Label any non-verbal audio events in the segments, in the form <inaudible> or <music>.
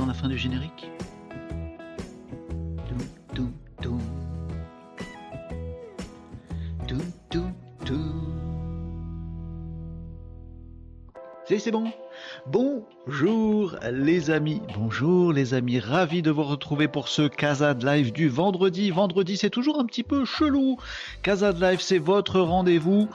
la fin du générique. C'est bon. Bonjour les amis, bonjour les amis, ravi de vous retrouver pour ce Casa de Live du vendredi. Vendredi c'est toujours un petit peu chelou. Casa de Live c'est votre rendez-vous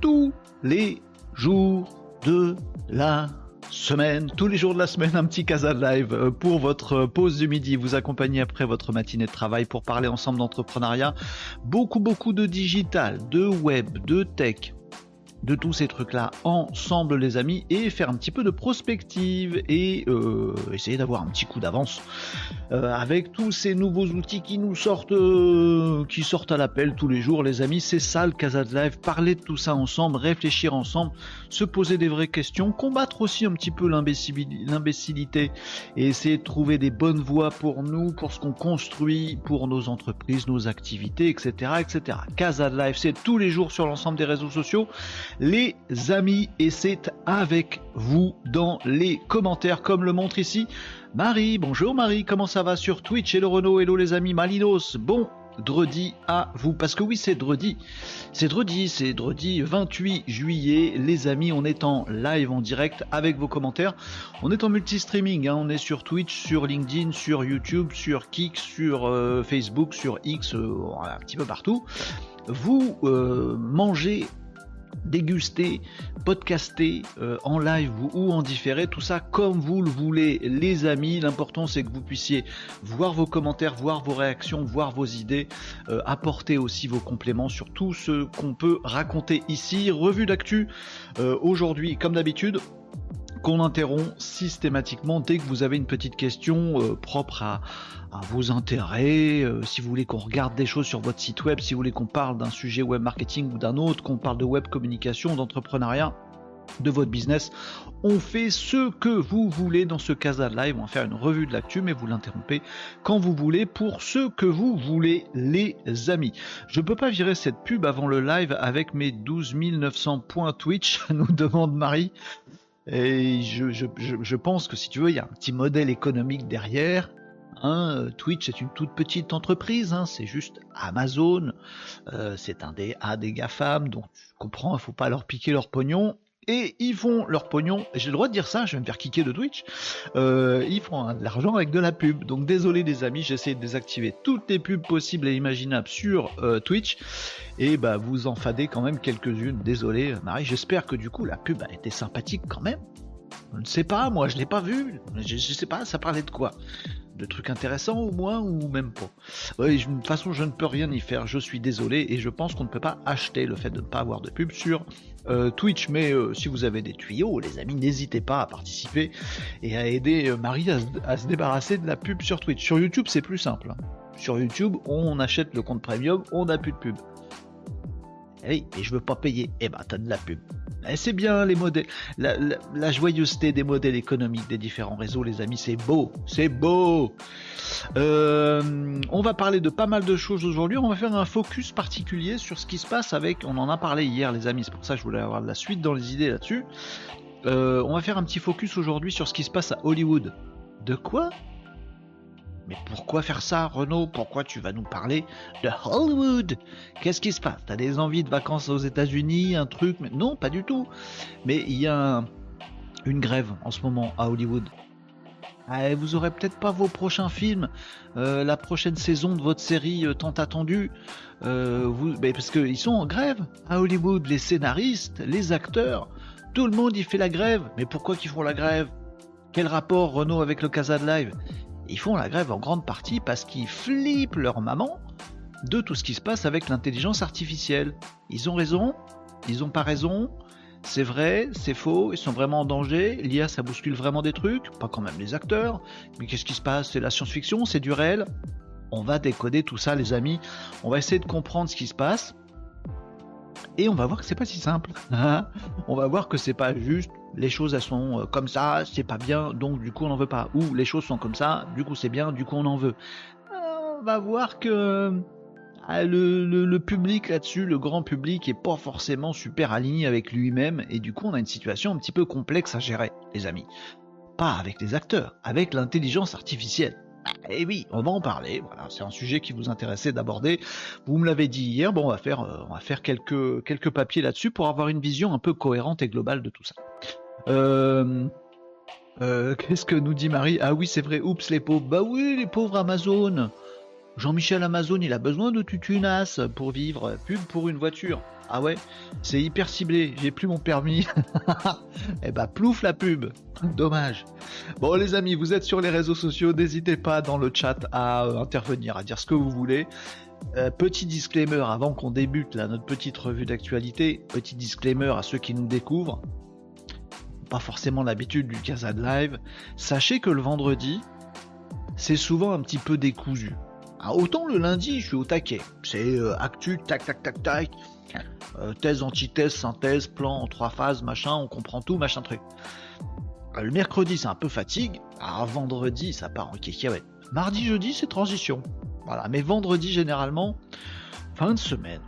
tous les jours de la semaine, tous les jours de la semaine, un petit Casa Live euh, pour votre pause du midi, vous accompagner après votre matinée de travail pour parler ensemble d'entrepreneuriat. Beaucoup, beaucoup de digital, de web, de tech, de tous ces trucs-là ensemble, les amis, et faire un petit peu de prospective et euh, essayer d'avoir un petit coup d'avance euh, avec tous ces nouveaux outils qui nous sortent, euh, qui sortent à l'appel tous les jours, les amis. C'est ça le Casa Live. Parler de tout ça ensemble, réfléchir ensemble, se poser des vraies questions, combattre aussi un petit peu l'imbécilité et essayer de trouver des bonnes voies pour nous, pour ce qu'on construit, pour nos entreprises, nos activités, etc., etc. Casa Live, c'est tous les jours sur l'ensemble des réseaux sociaux les amis et c'est avec vous dans les commentaires comme le montre ici Marie. Bonjour Marie, comment ça va sur Twitch? Hello Renault, hello les amis Malinos. Bon Dredi à vous parce que oui c'est Dredi c'est Dredi c'est Dredi 28 juillet les amis on est en live en direct avec vos commentaires on est en multi-streaming hein. on est sur Twitch sur LinkedIn sur YouTube sur Kik sur euh, Facebook sur X euh, un petit peu partout vous euh, mangez déguster, podcaster euh, en live ou en différé, tout ça comme vous le voulez les amis. L'important c'est que vous puissiez voir vos commentaires, voir vos réactions, voir vos idées, euh, apporter aussi vos compléments sur tout ce qu'on peut raconter ici. Revue d'actu euh, aujourd'hui comme d'habitude qu'on interrompt systématiquement dès que vous avez une petite question propre à, vos intérêts, euh, si vous voulez qu'on regarde des choses sur votre site web, si vous voulez qu'on parle d'un sujet web marketing ou d'un autre, qu'on parle de web communication, d'entrepreneuriat, de votre business. On fait ce que vous voulez dans ce Casa Live. On va faire une revue de l'actu, mais vous l'interrompez quand vous voulez pour ce que vous voulez, les amis. Je ne peux pas virer cette pub avant le live avec mes 12 900 points Twitch, <laughs> nous demande Marie. Et je, je pense que si tu veux, il y a un petit modèle économique derrière. Hein, Twitch est une toute petite entreprise, hein, c'est juste Amazon, euh, c'est un des, A des GAFAM, donc tu comprends, il faut pas leur piquer leur pognon. Et ils font leur pognon, j'ai le droit de dire ça, je vais me faire kicker de Twitch, euh, ils font de l'argent avec de la pub. Donc désolé les amis, j'essaie de désactiver toutes les pubs possibles et imaginables sur euh, Twitch. Et bah vous en fadez quand même quelques-unes, désolé Marie, j'espère que du coup la pub a été sympathique quand même. Je ne sais pas, moi je l'ai pas vu, je, je sais pas, ça parlait de quoi de trucs intéressants au moins ou même pas. de toute façon, je ne peux rien y faire, je suis désolé et je pense qu'on ne peut pas acheter le fait de ne pas avoir de pub sur euh, Twitch. Mais euh, si vous avez des tuyaux, les amis, n'hésitez pas à participer et à aider euh, Marie à, se débarrasser de la pub sur Twitch. Sur YouTube, c'est plus simple. Hein. Sur YouTube, on achète le compte premium, on n'a plus de pub. Et, et je veux pas payer. Eh ben, t'as de la pub. Eh, c'est bien les modèles, la, joyeuseté des modèles économiques des différents réseaux, les amis, c'est beau, c'est beau. Euh, on va parler de pas mal de choses aujourd'hui. On va faire un focus particulier sur ce qui se passe avec. On en a parlé hier, les amis. C'est pour ça que je voulais avoir de la suite dans les idées là-dessus. Euh, on va faire un petit focus aujourd'hui sur ce qui se passe à Hollywood. De quoi mais pourquoi faire ça, Renaud? Pourquoi tu vas nous parler de Hollywood? Qu'est-ce qui se passe? T'as des envies de vacances aux États-Unis, un truc? Non, pas du tout. Mais il y a une grève en ce moment à Hollywood. Ah, vous aurez peut-être pas vos prochains films, euh, la prochaine saison de votre série euh, tant attendue, euh, parce qu'ils sont en grève à Hollywood, les scénaristes, les acteurs, tout le monde y fait la grève. Mais pourquoi qu'ils font la grève? Quel rapport Renault avec le Casa de Live? Ils font la grève en grande partie parce qu'ils flippent leur maman de tout ce qui se passe avec l'intelligence artificielle. Ils ont raison Ils n'ont pas raison c'est vrai, c'est faux, ils sont vraiment en danger, l'IA ça bouscule vraiment des trucs, pas quand même les acteurs, mais qu'est-ce qui se passe? C'est la science-fiction, c'est du réel On va décoder tout ça les amis, on va essayer de comprendre ce qui se passe, et on va voir que c'est pas si simple. Hein. on va voir que c'est pas juste les choses elles sont euh, comme ça, c'est pas bien, donc du coup on n'en veut pas. Ou les choses sont comme ça, du coup c'est bien, du coup on en veut. Euh, on va voir que ah, le, public là-dessus, le grand public, est pas forcément super aligné avec lui-même, et du coup on a une situation un petit peu complexe à gérer, les amis. pas avec les acteurs, avec l'intelligence artificielle. Et eh oui, on va en parler. Voilà, c'est un sujet qui vous intéressait d'aborder. Vous me l'avez dit hier. Bon, on va faire, euh, quelques papiers là-dessus pour avoir une vision un peu cohérente et globale de tout ça. Euh, euh, qu'est-ce que nous dit Marie Ah oui, c'est vrai. Oups, les pauvres. Bah oui, les pauvres Amazon. Jean-Michel Amazon, il a besoin de tutunas pour vivre. Pub pour une voiture. Ah ouais, c'est hyper ciblé, j'ai plus mon permis. <laughs> eh bah plouf la pub. Dommage. Bon les amis, vous êtes sur les réseaux sociaux, n'hésitez pas dans le chat à euh, intervenir, à dire ce que vous voulez. Euh, petit disclaimer avant qu'on débute là, notre petite revue d'actualité. Petit disclaimer à ceux qui nous découvrent. Pas forcément l'habitude du Casa de Live. Sachez que le vendredi, c'est souvent un petit peu décousu. Ah, autant le lundi, je suis au taquet. C'est euh, actu, tac, tac, tac, tac. Euh, thèse, antithèse, synthèse, plan en trois phases, machin, on comprend tout, machin truc. Euh, le mercredi, c'est un peu fatigue. Ah, vendredi, ça part en cacahuète. Mardi, jeudi, c'est transition. Voilà, mais vendredi, généralement, fin de semaine.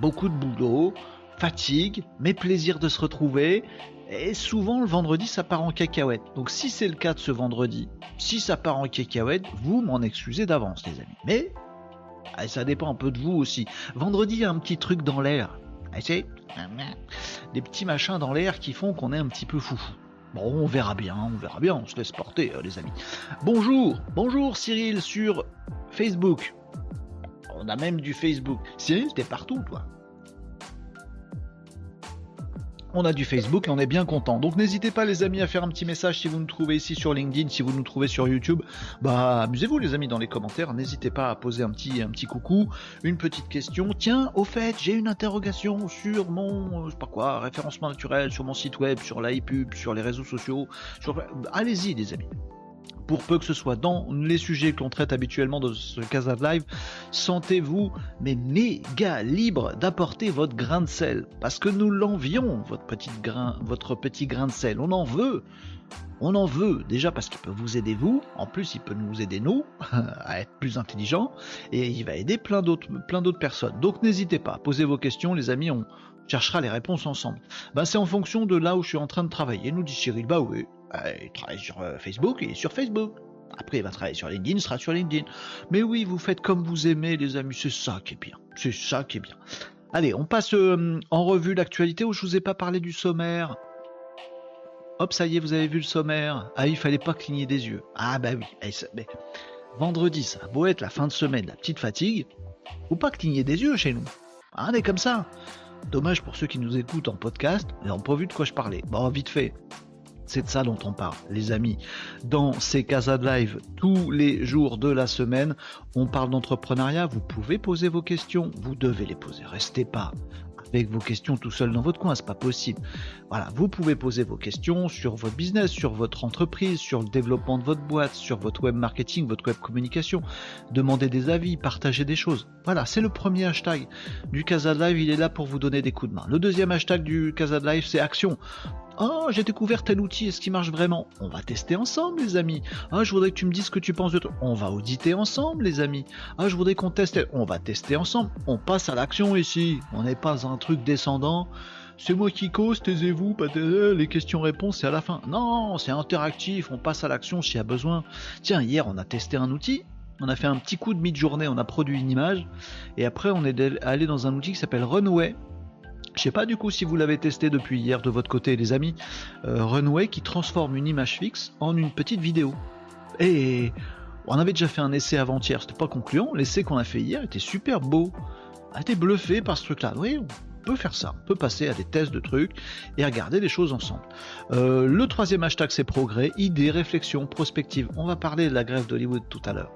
Beaucoup de boulot, fatigue, mais plaisir de se retrouver. Et souvent, le vendredi, ça part en cacahuète. Donc, si c'est le cas de ce vendredi, si ça part en cacahuète, vous m'en excusez d'avance, les amis. Mais ah, ça dépend un peu de vous aussi. Vendredi, il y a un petit truc dans l'air. Ah, <laughs> des petits machins dans l'air qui font qu'on est un petit peu fou. Bon, on verra bien, on verra bien, on se laisse porter, euh, les amis. Bonjour, bonjour Cyril sur Facebook. On a même du Facebook. Cyril, t'es partout, toi. On a du Facebook et on est bien content. Donc n'hésitez pas les amis à faire un petit message si vous nous trouvez ici sur LinkedIn, si vous nous trouvez sur YouTube. Bah amusez-vous les amis dans les commentaires, n'hésitez pas à poser un petit, un petit coucou, une petite question. Tiens, au fait, j'ai une interrogation sur mon, je sais pas quoi, référencement naturel, sur mon site web, sur l'iPub, sur les réseaux sociaux. Allez-y les amis pour peu que ce soit dans les sujets que l'on traite habituellement dans ce Casa Live, sentez-vous mais méga libre d'apporter votre grain de sel. Parce que nous l'envions, votre, grain, votre petit grain de sel. On en veut. On en veut déjà parce qu'il peut vous aider vous, en plus il peut nous aider nous <laughs> à être plus intelligents et il va aider plein d'autres plein d'autres personnes. Donc n'hésitez pas, posez vos questions les amis, on cherchera les réponses ensemble. Ben, c'est en fonction de là où je suis en train de travailler, nous dit Cyril. Bah oui, euh, il travaille sur euh, Facebook, il est sur Facebook. Après, il va travailler sur LinkedIn, il sera sur LinkedIn. Mais oui, vous faites comme vous aimez, les amis, c'est ça qui est bien. C'est ça qui est bien. Allez, on passe euh, en revue l'actualité où je vous ai pas parlé du sommaire. Hop, ça y est, vous avez vu le sommaire. Ah, il fallait pas cligner des yeux. Ah bah oui. Eh, vendredi, ça a beau être la fin de semaine, la petite fatigue, ou pas cligner des yeux chez nous. Ah, on est comme ça. Dommage pour ceux qui nous écoutent en podcast, ils n'ont pas vu de quoi je parlais. Bon, vite fait. C'est de ça dont on parle, les amis. Dans ces Casa de Live, tous les jours de la semaine, on parle d'entrepreneuriat. Vous pouvez poser vos questions, vous devez les poser. Restez pas avec vos questions tout seul dans votre coin, c'est pas possible. Voilà, vous pouvez poser vos questions sur votre business, sur votre entreprise, sur le développement de votre boîte, sur votre web marketing, votre web communication, demander des avis, partager des choses. Voilà, c'est le premier hashtag du Casa Live, il est là pour vous donner des coups de main. Le deuxième hashtag du Casa Live, c'est action. Oh, j'ai découvert tel outil, est-ce qu'il marche vraiment? On va tester ensemble, les amis. Ah, je voudrais que tu me dises ce que tu penses de toi. On va auditer ensemble, les amis. Ah, je voudrais qu'on teste. On va tester ensemble. On passe à l'action ici. On n'est pas un truc descendant. C'est moi qui cause, taisez-vous, les questions-réponses, c'est à la fin. Non, c'est interactif, on passe à l'action s'il y a besoin. Tiens, hier, on a testé un outil, on a fait un petit coup de mi-journée, on a produit une image, et après, on est allé dans un outil qui s'appelle Runway, je sais pas du coup si vous l'avez testé depuis hier de votre côté les amis. Euh, Runway qui transforme une image fixe en une petite vidéo. Et on avait déjà fait un essai avant-hier, c'était pas concluant. L'essai qu'on a fait hier était super beau. A été bluffé par ce truc-là. Oui, on peut faire ça. On peut passer à des tests de trucs et regarder les choses ensemble. Euh, le troisième hashtag c'est progrès, idées, réflexion, prospective. On va parler de la grève d'Hollywood tout à l'heure.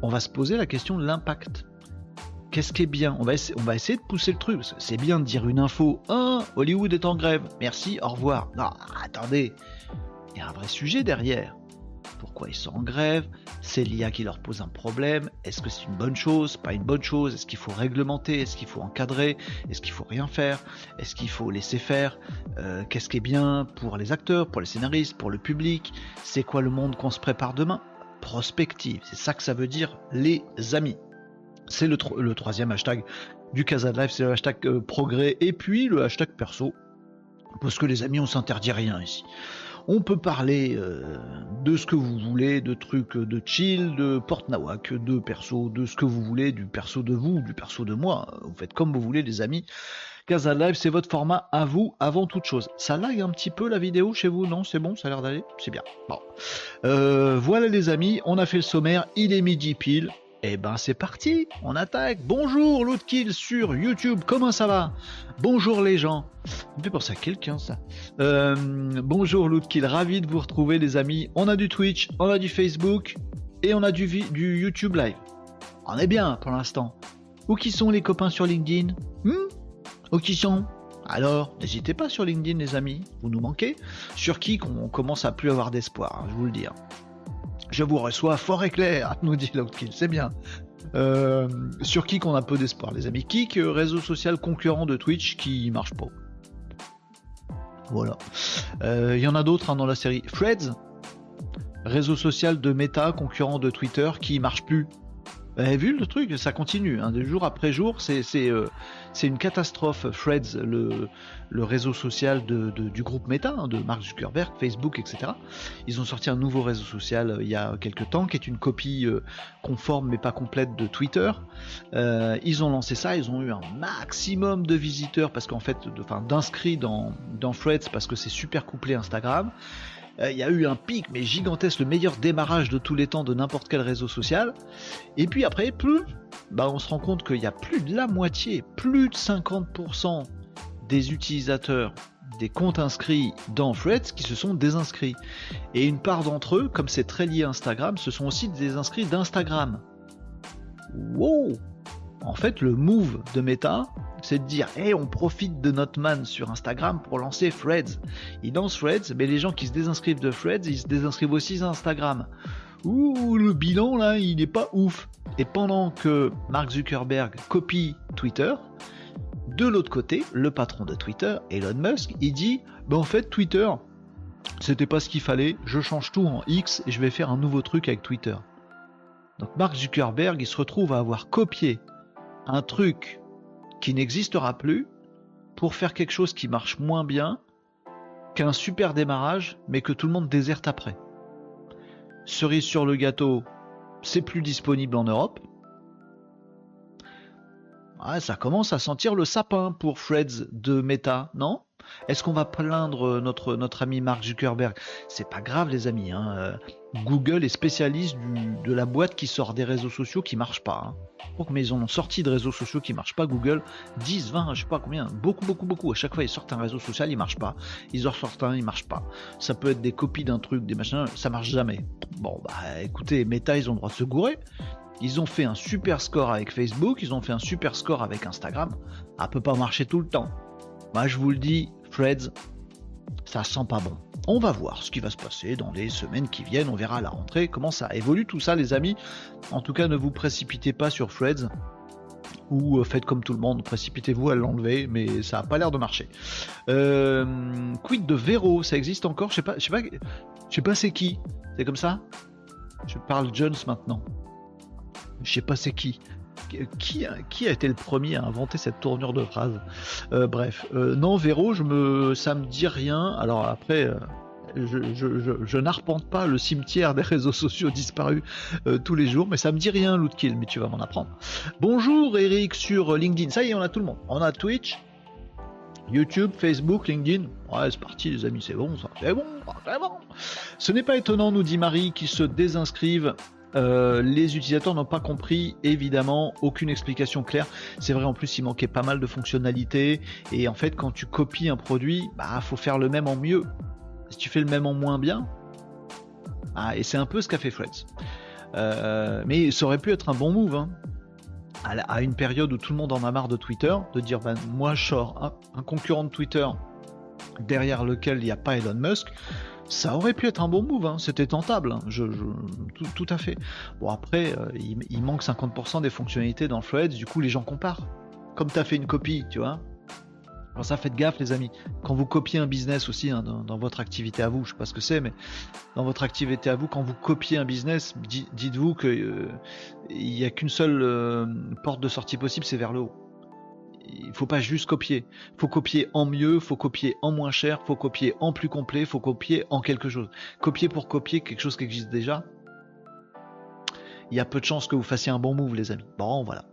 On va se poser la question de l'impact qu'est-ce qui est bien? On va, essayer, de pousser le truc. C'est bien de dire une info. Ah, Hollywood est en grève. Merci, au revoir. Non, attendez. Il y a un vrai sujet derrière. Pourquoi ils sont en grève? C'est l'IA qui leur pose un problème. Est-ce que c'est une bonne chose? Pas une bonne chose? Est-ce qu'il faut réglementer? Est-ce qu'il faut encadrer? Est-ce qu'il faut rien faire? Est-ce qu'il faut laisser faire? Euh, Qu'est-ce qui est bien pour les acteurs, pour les scénaristes, pour le public? C'est quoi le monde qu'on se prépare demain? Prospective, c'est ça que ça veut dire les amis. C'est le, troisième hashtag du Casa de Live, c'est le hashtag euh, progrès et puis le hashtag perso. Parce que les amis, on s'interdit rien ici. On peut parler euh, de ce que vous voulez, de trucs de chill, de porte nawak, de perso, de ce que vous voulez, du perso de vous, du perso de moi. Vous faites comme vous voulez, les amis. Casa Live, c'est votre format à vous avant toute chose. Ça lag un petit peu la vidéo chez vous, non? C'est bon, ça a l'air d'aller? C'est bien. Bon. Euh, voilà les amis, on a fait le sommaire, il est midi pile. Eh ben c'est parti, on attaque. Bonjour Lootkill sur YouTube, comment ça va? Bonjour les gens. Fait penser à quelqu'un ça. Euh, bonjour Lootkill, ravi de vous retrouver les amis. On a du Twitch, on a du Facebook et on a du, du YouTube Live. On est bien pour l'instant. Où qui sont les copains sur LinkedIn? Hmm? Où qui sont? Alors, n'hésitez pas sur LinkedIn, les amis, vous nous manquez. Sur qui on commence à plus avoir d'espoir, hein, je vous le dis. Je vous reçois fort et clair, <laughs> nous dit Loudkill, c'est bien. Euh, sur Kik, on a peu d'espoir, les amis. Kik, euh, réseau social concurrent de Twitch qui marche pas. Voilà. Il euh, y en a d'autres hein, dans la série. Freds, réseau social de Meta, concurrent de Twitter, qui marche plus. Vu le truc? Ça continue. Hein, de jour après jour, c'est c'est une catastrophe. Freds, le, réseau social du groupe Meta, hein, de Mark Zuckerberg, Facebook, etc. Ils ont sorti un nouveau réseau social euh, il y a quelques temps, qui est une copie euh, conforme mais pas complète de Twitter. Euh, ils ont lancé ça, ils ont eu un maximum de visiteurs parce qu'en fait, d'inscrits dans, dans Threads parce que c'est super couplé Instagram. Euh, il y a eu un pic, mais gigantesque, le meilleur démarrage de tous les temps de n'importe quel réseau social. Et puis après, plus, bah, on se rend compte qu'il y a plus de la moitié, plus de 50% des utilisateurs des comptes inscrits dans Threads qui se sont désinscrits. Et une part d'entre eux, comme c'est très lié à Instagram, ce sont aussi des inscrits d'Instagram. Wow En fait, le move de Meta, c'est de dire, hey, on profite de notre man sur Instagram pour lancer Threads. Il lance Threads, mais les gens qui se désinscrivent de Threads, ils se désinscrivent aussi Instagram. Ouh, le bilan là, il n'est pas ouf. Et pendant que Mark Zuckerberg copie Twitter, de l'autre côté, le patron de Twitter, Elon Musk, il dit, bah en fait Twitter, c'était pas ce qu'il fallait, je change tout en X et je vais faire un nouveau truc avec Twitter. Donc Mark Zuckerberg, il se retrouve à avoir copié un truc qui n'existera plus pour faire quelque chose qui marche moins bien qu'un super démarrage, mais que tout le monde déserte après. Cerise sur le gâteau, c'est plus disponible en Europe. ça commence à sentir le sapin pour Freds de Meta, non? Est-ce qu'on va plaindre notre, notre ami Mark Zuckerberg? C'est pas grave les amis. Hein. Google est spécialiste de la boîte qui sort des réseaux sociaux qui marchent pas. Hein. mais ils ont sorti de réseaux sociaux qui marchent pas. Google 10, 20, je sais pas combien, beaucoup, beaucoup, beaucoup. À chaque fois ils sortent un réseau social, il marche pas. Ils en sortent un, il marche pas. Ça peut être des copies d'un truc, des machins, ça marche jamais. Bon bah écoutez, Meta ils ont le droit de se gourer. Ils ont fait un super score avec Facebook, ils ont fait un super score avec Instagram. Ça peut pas marcher tout le temps. Moi, je vous le dis, Freds, ça sent pas bon. On va voir ce qui va se passer dans les semaines qui viennent. On verra à la rentrée comment ça évolue tout ça, les amis. En tout cas, ne vous précipitez pas sur Freds ou euh, faites comme tout le monde, précipitez-vous à l'enlever, mais ça a pas l'air de marcher. Euh, quid de Vero, ça existe encore? Je sais pas, je sais pas, pas c'est qui. C'est comme ça? Je parle Jones maintenant. Je sais pas c'est qui qui, a été le premier à inventer cette tournure de phrase euh, Bref, euh, non, Véro, je me, ça me dit rien. Alors après, euh, je, n'arpente pas le cimetière des réseaux sociaux disparus tous les jours, mais ça me dit rien, Lootkill, mais tu vas m'en apprendre. Bonjour Eric sur LinkedIn. Ça y est, on a tout le monde. On a Twitch, YouTube, Facebook, LinkedIn. Ouais, c'est parti, les amis, c'est bon, ça. C'est bon, c'est bon. Ce n'est pas étonnant, nous dit Marie, qui se désinscrivent euh, les utilisateurs n'ont pas compris, évidemment, aucune explication claire. C'est vrai, en plus, il manquait pas mal de fonctionnalités. Et en fait, quand tu copies un produit, bah, faut faire le même en mieux. Si tu fais le même en moins bien, ah, et c'est un peu ce qu'a fait Freds. Euh, mais ça aurait pu être un bon move. Hein. À, une période où tout le monde en a marre de Twitter, de dire ben, moi je sors un concurrent de Twitter derrière lequel il n'y a pas Elon Musk, ça aurait pu être un bon move, hein. c'était tentable, hein. je, tout, à fait. Bon après, euh, il, manque 50% des fonctionnalités dans Threads, du coup les gens comparent. Comme tu as fait une copie, tu vois. Alors ça faites gaffe les amis. Quand vous copiez un business aussi hein, dans, votre activité à vous, je sais pas ce que c'est, mais dans votre activité à vous, quand vous copiez un business, dites-vous qu'il n'y a qu'une seule euh, porte de sortie possible, c'est vers le haut il faut pas juste copier. Faut copier en mieux, faut copier en moins cher, faut copier en plus complet, faut copier en quelque chose. Copier pour copier quelque chose qui existe déjà, il y a peu de chances que vous fassiez un bon move, les amis. Bon, voilà.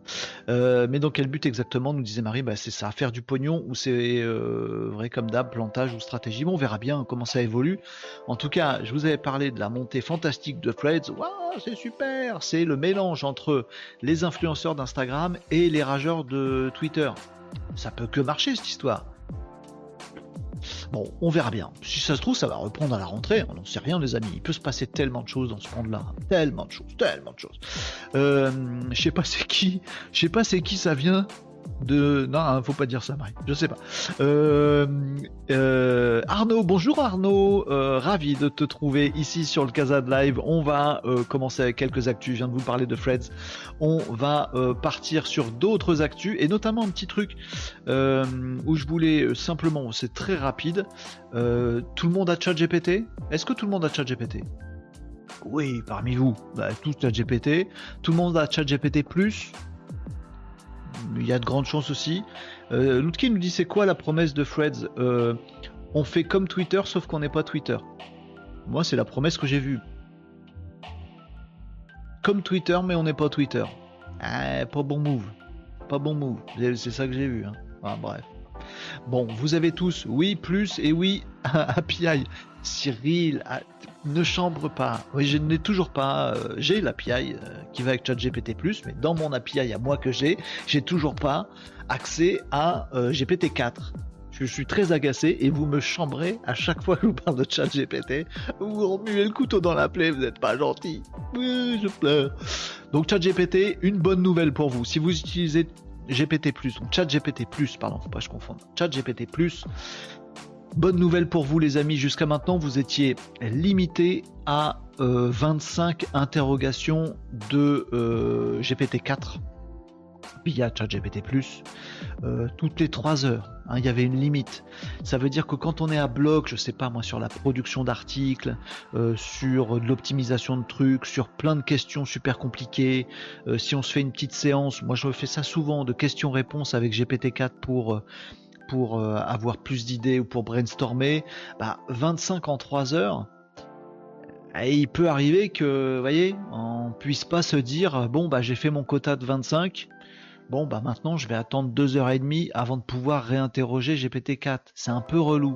Euh, mais dans quel but exactement nous disait Marie? Bah, C'est ça, faire du pognon ou c'est euh, vrai comme d'hab, plantage ou stratégie. Bon, on verra bien comment ça évolue. En tout cas, je vous avais parlé de la montée fantastique de Threads. Waouh, c'est super C'est le mélange entre les influenceurs d'Instagram et les rageurs de Twitter. Ça peut que marcher cette histoire. Bon, on verra bien. Si ça se trouve, ça va reprendre à la rentrée. On n'en sait rien, les amis. Il peut se passer tellement de choses dans ce monde-là. Tellement de choses, tellement de choses. Euh, je sais pas c'est qui. Je sais pas c'est qui ça vient de. Non, hein, faut pas dire ça, Marie. Je sais pas. Euh, euh, Arnaud, bonjour Arnaud. Euh, ravi de te trouver ici sur le Casa Live. On va commencer avec quelques actus. Je viens de vous parler de Freds. On va partir sur d'autres actus et notamment un petit truc où je voulais simplement, c'est très rapide. tout le monde a ChatGPT? Est-ce que tout le monde a ChatGPT? Oui, parmi vous, bah, ChatGPT. Tout le monde a ChatGPT Plus? Il y a de grandes chances aussi. Euh, nous dit c'est quoi la promesse de Freds? Euh, On fait comme Twitter sauf qu'on n'est pas Twitter. Moi c'est la promesse que j'ai vue. Comme Twitter mais on n'est pas Twitter. Ah, pas bon move. Pas bon move. C'est ça que j'ai vu. Hein. Ah, bref. Bon, vous avez tous oui plus et oui <laughs> API. Cyril, ne chambre pas. Oui, je n'ai toujours pas. Euh, j'ai l'API euh, qui va avec ChatGPT+, mais dans mon API à moi que j'ai, j'ai toujours pas accès à euh, GPT-4. Je suis très agacé et vous me chambrez à chaque fois que je vous parle de ChatGPT. Vous remuez le couteau dans la plaie, vous n'êtes pas gentil. Oui, je pleure. Donc ChatGPT, une bonne nouvelle pour vous. Si vous utilisez GPT+, donc ChatGPT+, pardon, faut pas je confonde. ChatGPT+, Bonne nouvelle pour vous les amis, jusqu'à maintenant vous étiez limité à 25 euh, interrogations de euh, GPT-4 via ChatGPT+, euh, toutes les 3 heures. Hein, il y avait une limite. Ça veut dire que quand on est à bloc, je sais pas moi, sur la production d'articles, sur l'optimisation de trucs, sur plein de questions super compliquées, si on se fait une petite séance, moi je fais ça souvent de questions-réponses avec GPT-4 pour pour euh, avoir plus d'idées ou pour brainstormer, bah, 25 en 3 heures, et il peut arriver que, vous voyez, on puisse pas se dire, bon, bah, j'ai fait mon quota de 25, bon, bah, maintenant, je vais attendre 2h30 avant de pouvoir réinterroger GPT-4. C'est un peu relou.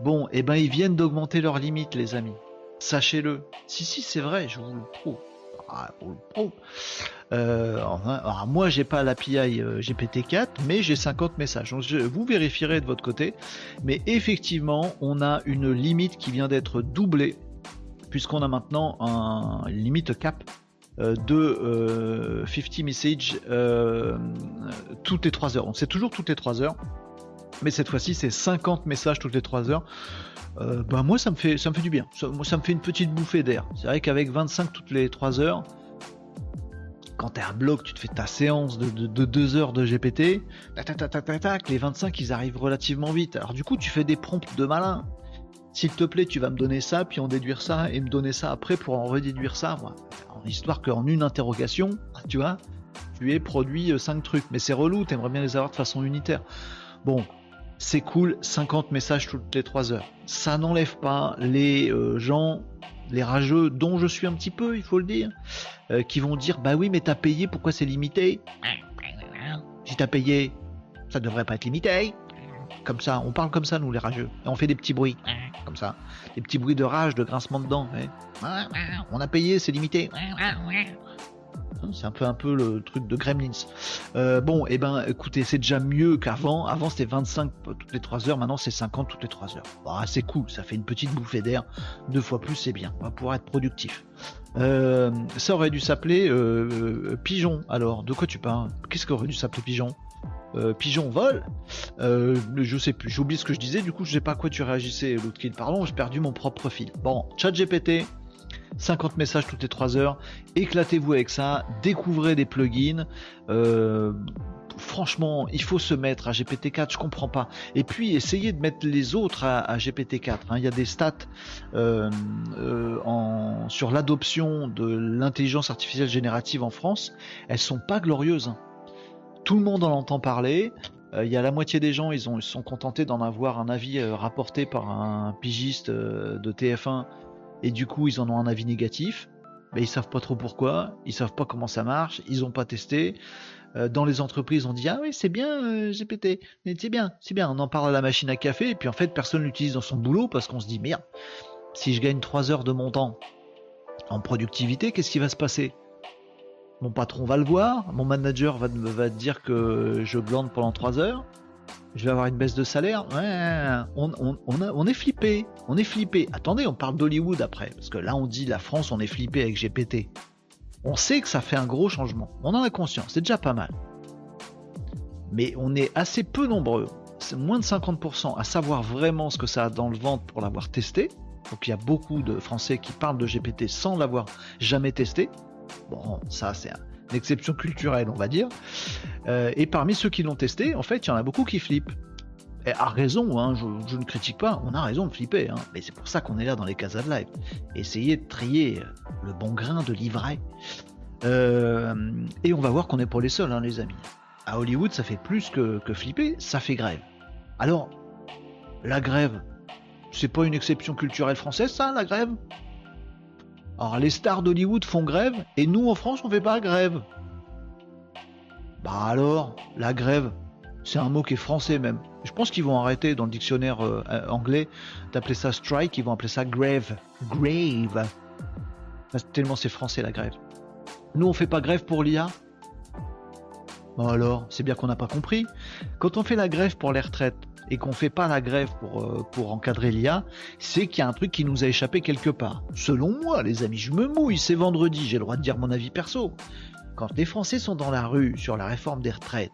Bon, et eh ben, ils viennent d'augmenter leurs limites, les amis. Sachez-le. Si, si, c'est vrai, je vous le prouve. Ah, euh, alors moi, j'ai pas l'API euh, GPT-4, mais j'ai 50 messages. Donc, vous vérifierez de votre côté. Mais effectivement, on a une limite qui vient d'être doublée, puisqu'on a maintenant un, limite cap euh, de 50 messages toutes les 3 heures. c'est toujours toutes les 3 heures, mais cette fois-ci, c'est 50 messages toutes les 3 heures. bah moi ça me fait ça me fait du bien. moi ça me fait une petite bouffée d'air. C'est vrai qu'avec 25 toutes les 3 heures, quand t'es à bloc, tu te fais ta séance de, de, deux heures de GPT, tac, tac, tac, tac, les 25 ils arrivent relativement vite. Alors du coup tu fais des prompts de malin. S'il te plaît, tu vas me donner ça, puis en déduire ça, et me donner ça après pour en redéduire ça, moi. En histoire qu'en une interrogation, <laughs> tu vois, tu aies produit 5 euh, trucs. Mais c'est relou, t'aimerais bien les avoir de façon unitaire. Bon, c'est cool, 50 messages toutes les 3 heures. Ça n'enlève pas les euh, gens les rageux, dont je suis un petit peu, il faut le dire, euh, qui vont dire Bah oui, mais t'as payé, pourquoi c'est limité? Si t'as payé, ça devrait pas être limité. Comme ça, on parle comme ça, nous les rageux. Et on fait des petits bruits, comme ça. Des petits bruits de rage, de grincement de dents. On a payé, c'est limité. C'est un peu un peu le truc de Gremlins. Euh, bon, et eh ben écoutez, c'est déjà mieux qu'avant. Avant, c'était 25 toutes les 3 heures, maintenant c'est 50 toutes les 3 heures. Bah, c'est cool, ça fait une petite bouffée d'air. Deux fois plus, c'est bien. On va pouvoir être productif. Euh, ça aurait dû s'appeler euh, Pigeon. Alors, de quoi tu parles? Qu'est-ce qu'aurait dû s'appeler Pigeon? Pigeon vol? je sais plus, j'ai oublié ce que je disais, du coup je sais pas à quoi tu réagissais l'autre qui parlant, j'ai perdu mon propre fil. Bon, chat GPT, 50 messages toutes les 3 heures. Éclatez-vous avec ça, découvrez des plugins. Euh, franchement, il faut se mettre à GPT-4, je comprends pas. Et puis, essayez de mettre les autres à, GPT-4. Hein. Il y a des stats euh, euh, sur l'adoption de l'intelligence artificielle générative en France. Elles sont pas glorieuses. Hein. Tout le monde en entend parler. il y a la moitié des gens, ils, ont, sont contentés d'en avoir un avis rapporté par un pigiste de TF1, et du coup ils en ont un avis négatif. Mais ils savent pas trop pourquoi, ils savent pas comment ça marche, ils n'ont pas testé. dans les entreprises, on dit ah oui c'est bien GPT, c'est bien, c'est bien. On en parle à la machine à café. Et puis en fait personne l'utilise dans son boulot parce qu'on se dit merde, si je gagne 3 heures de mon temps en productivité, qu'est-ce qui va se passer? Mon patron va le voir, mon manager va, va dire que je glande pendant 3 heures, je vais avoir une baisse de salaire. on, est flippé, on est flippé. Attendez, on parle d'Hollywood après, parce que là on dit la France, on est flippé avec GPT. On sait que ça fait un gros changement, on en a conscience, c'est déjà pas mal. Mais on est assez peu nombreux, moins de 50%, à savoir vraiment ce que ça a dans le ventre pour l'avoir testé. Donc il y a beaucoup de Français qui parlent de GPT sans l'avoir jamais testé. Bon, ça c'est une exception culturelle, on va dire. Euh, et parmi ceux qui l'ont testé, en fait, il y en a beaucoup qui flippent. Et à raison, hein, je, ne critique pas, on a raison de flipper, hein. mais c'est pour ça qu'on est là dans les casas de live. Essayer de trier le bon grain de livret. Euh, et on va voir qu'on n'est pas les seuls, hein, les amis. À Hollywood, ça fait plus que flipper, ça fait grève. Alors, la grève, c'est pas une exception culturelle française, ça, la grève? Alors, les stars d'Hollywood font grève, et nous, en France, on fait pas grève. Bah alors, la grève, c'est un mot qui est français même. Je pense qu'ils vont arrêter dans le dictionnaire euh, anglais d'appeler ça strike, ils vont appeler ça grève. Grave. Tellement c'est français la grève. Nous, on fait pas grève pour l'IA Bah alors, c'est bien qu'on n'a pas compris. Quand on fait la grève pour les retraites, et qu'on fait pas la grève pour, euh, pour encadrer l'IA, c'est qu'il y a un truc qui nous a échappé quelque part. Selon moi, les amis, je me mouille, c'est vendredi, j'ai le droit de dire mon avis perso. Quand les Français sont dans la rue sur la réforme des retraites,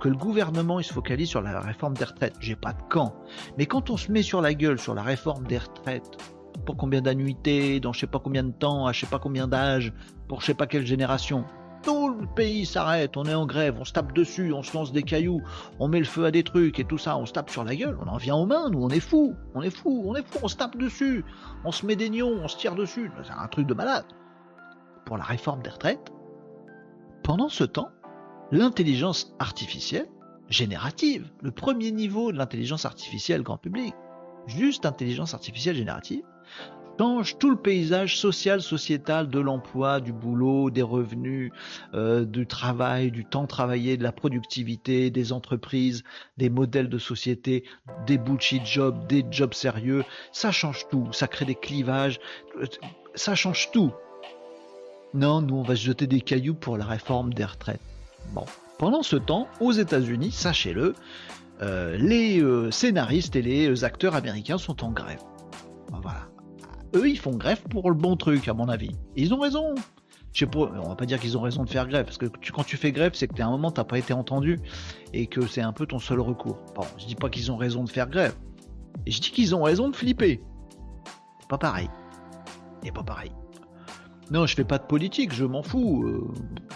que le gouvernement il se focalise sur la réforme des retraites, j'ai pas de camp. Mais quand on se met sur la gueule sur la réforme des retraites, pour combien d'annuités, dans je sais pas combien de temps, à je sais pas combien d'âge, pour je sais pas quelle génération, tout le pays s'arrête, on est en grève, on se tape dessus, on se lance des cailloux, on met le feu à des trucs et tout ça, on se tape sur la gueule, on en vient aux mains, nous, on est fous, on est fous, on est fous, on se tape dessus, on se met des nions, on se tire dessus, c'est un truc de malade. Pour la réforme des retraites, pendant ce temps, l'intelligence artificielle générative, le premier niveau de l'intelligence artificielle grand public, juste intelligence artificielle générative, change tout le paysage social, sociétal de l'emploi, du boulot, des revenus, euh, du travail, du temps travaillé, de la productivité, des entreprises, des modèles de société, des bullshit jobs, des jobs sérieux. Ça change tout, ça crée des clivages, ça change tout. Non, nous on va se jeter des cailloux pour la réforme des retraites. Bon, pendant ce temps, aux États-Unis, sachez-le, euh, les euh, scénaristes et les acteurs américains sont en grève. Voilà eux, ils font grève pour le bon truc, à mon avis. ils ont raison. Je sais pas, on va pas dire qu'ils ont raison de faire grève, parce que quand tu fais grève, c'est que à un moment, t'as pas été entendu, et que c'est un peu ton seul recours. Bon, je dis pas qu'ils ont raison de faire grève. Je dis qu'ils ont raison de flipper. C'est pas pareil. Et pas pareil. Non, je fais pas de politique, je m'en fous. Euh,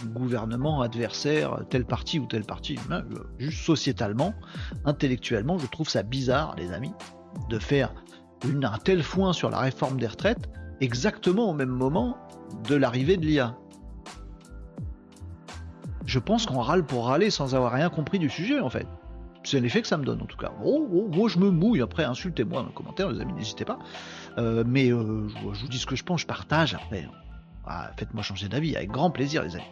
gouvernement, adversaire, tel parti ou tel parti. Euh, juste sociétalement, intellectuellement, je trouve ça bizarre, les amis, de faire un tel foin sur la réforme des retraites exactement au même moment de l'arrivée de l'IA. Je pense qu'on râle pour râler sans avoir rien compris du sujet en fait. C'est l'effet que ça me donne en tout cas. Oh, oh, moi je me mouille, après insultez-moi dans les commentaires, les amis, n'hésitez pas. Euh, mais euh, je, vous dis ce que je pense, je partage après. Ah, faites-moi changer d'avis, avec grand plaisir, les amis.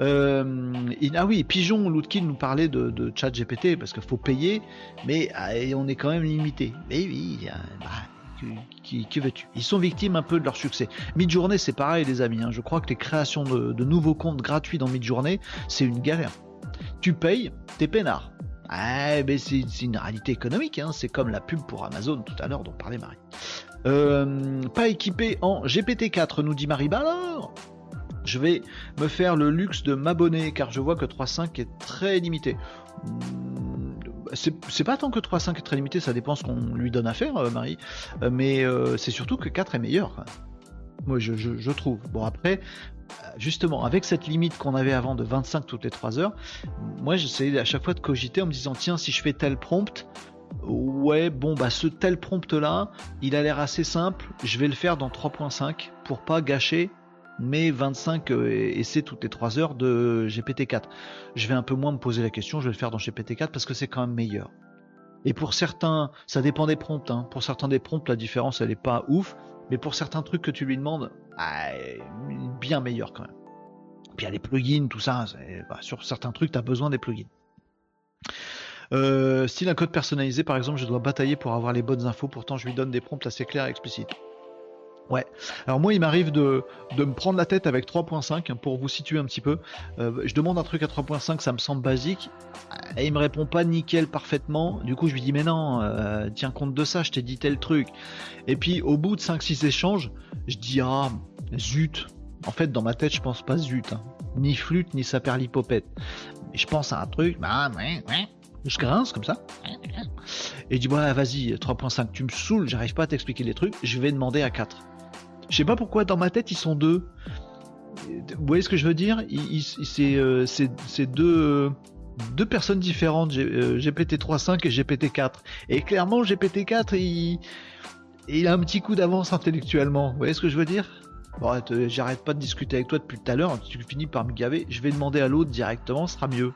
Euh, ah oui, Pigeon Lootkin nous parlait de, de chat GPT parce qu'il faut payer, mais ah, on est quand même limité. Mais oui, bah, qui, veux-tu? Ils sont victimes un peu de leur succès. Midjourney, c'est pareil, les amis. Hein. Je crois que les créations de, nouveaux comptes gratuits dans Midjourney, c'est une galère. Tu payes, t'es peinard. Ah, c'est une réalité économique, hein. c'est comme la pub pour Amazon tout à l'heure dont parlait Marie. Euh, pas équipé en GPT-4, nous dit Marie. Bah alors je vais me faire le luxe de m'abonner car je vois que 3.5 est très limité. Hmm, c'est pas tant que 3.5 est très limité, ça dépend ce qu'on lui donne à faire, euh, Marie, euh, mais c'est surtout que 4 est meilleur. Moi, je, trouve. Bon, après, justement, avec cette limite qu'on avait avant de 25 toutes les 3 heures, moi j'essayais à chaque fois de cogiter en me disant tiens, si je fais tel prompt, ouais, bon, bah ce tel prompt là, il a l'air assez simple, je vais le faire dans 3.5 pour pas gâcher mais 25 essais toutes les 3 heures de GPT-4. Je vais un peu moins me poser la question, je vais le faire dans GPT-4 parce que c'est quand même meilleur. Et pour certains, ça dépend des prompts. Hein. Pour certains des prompts, la différence elle est pas ouf, mais pour certains trucs que tu lui demandes, ah, bien meilleur quand même. Puis il y a les plugins, tout ça. Bah, sur certains trucs, tu as besoin des plugins. Euh, style un code personnalisé, par exemple, je dois batailler pour avoir les bonnes infos. Pourtant, je lui donne des prompts assez clairs et explicites. Ouais. Alors moi, il m'arrive de, me prendre la tête avec 3.5 hein, pour vous situer un petit peu. Euh, je demande un truc à 3.5, ça me semble basique. Et il me répond pas nickel parfaitement. Du coup, je lui dis mais non, euh, tiens compte de ça, je t'ai dit tel truc. Et puis au bout de 5-6 échanges, je dis ah zut. En fait, dans ma tête, je pense pas zut. Hein. Ni flûte, ni saperlipopette. Et je pense à un truc, bah ouais, ouais. Je grince comme ça. Et dis, ouais, vas-y, 3.5, tu me saoules, j'arrive pas à t'expliquer les trucs, je vais demander à 4. Je sais pas pourquoi dans ma tête ils sont deux. Vous voyez ce que je veux dire? Euh, C'est deux, deux personnes différentes, GPT 3.5 et GPT 4. Et clairement, GPT 4, il, il a un petit coup d'avance intellectuellement. Vous voyez ce que je veux dire? Bon, j'arrête pas de discuter avec toi depuis tout à l'heure, tu finis par me gaver, je vais demander à l'autre directement, ce sera mieux.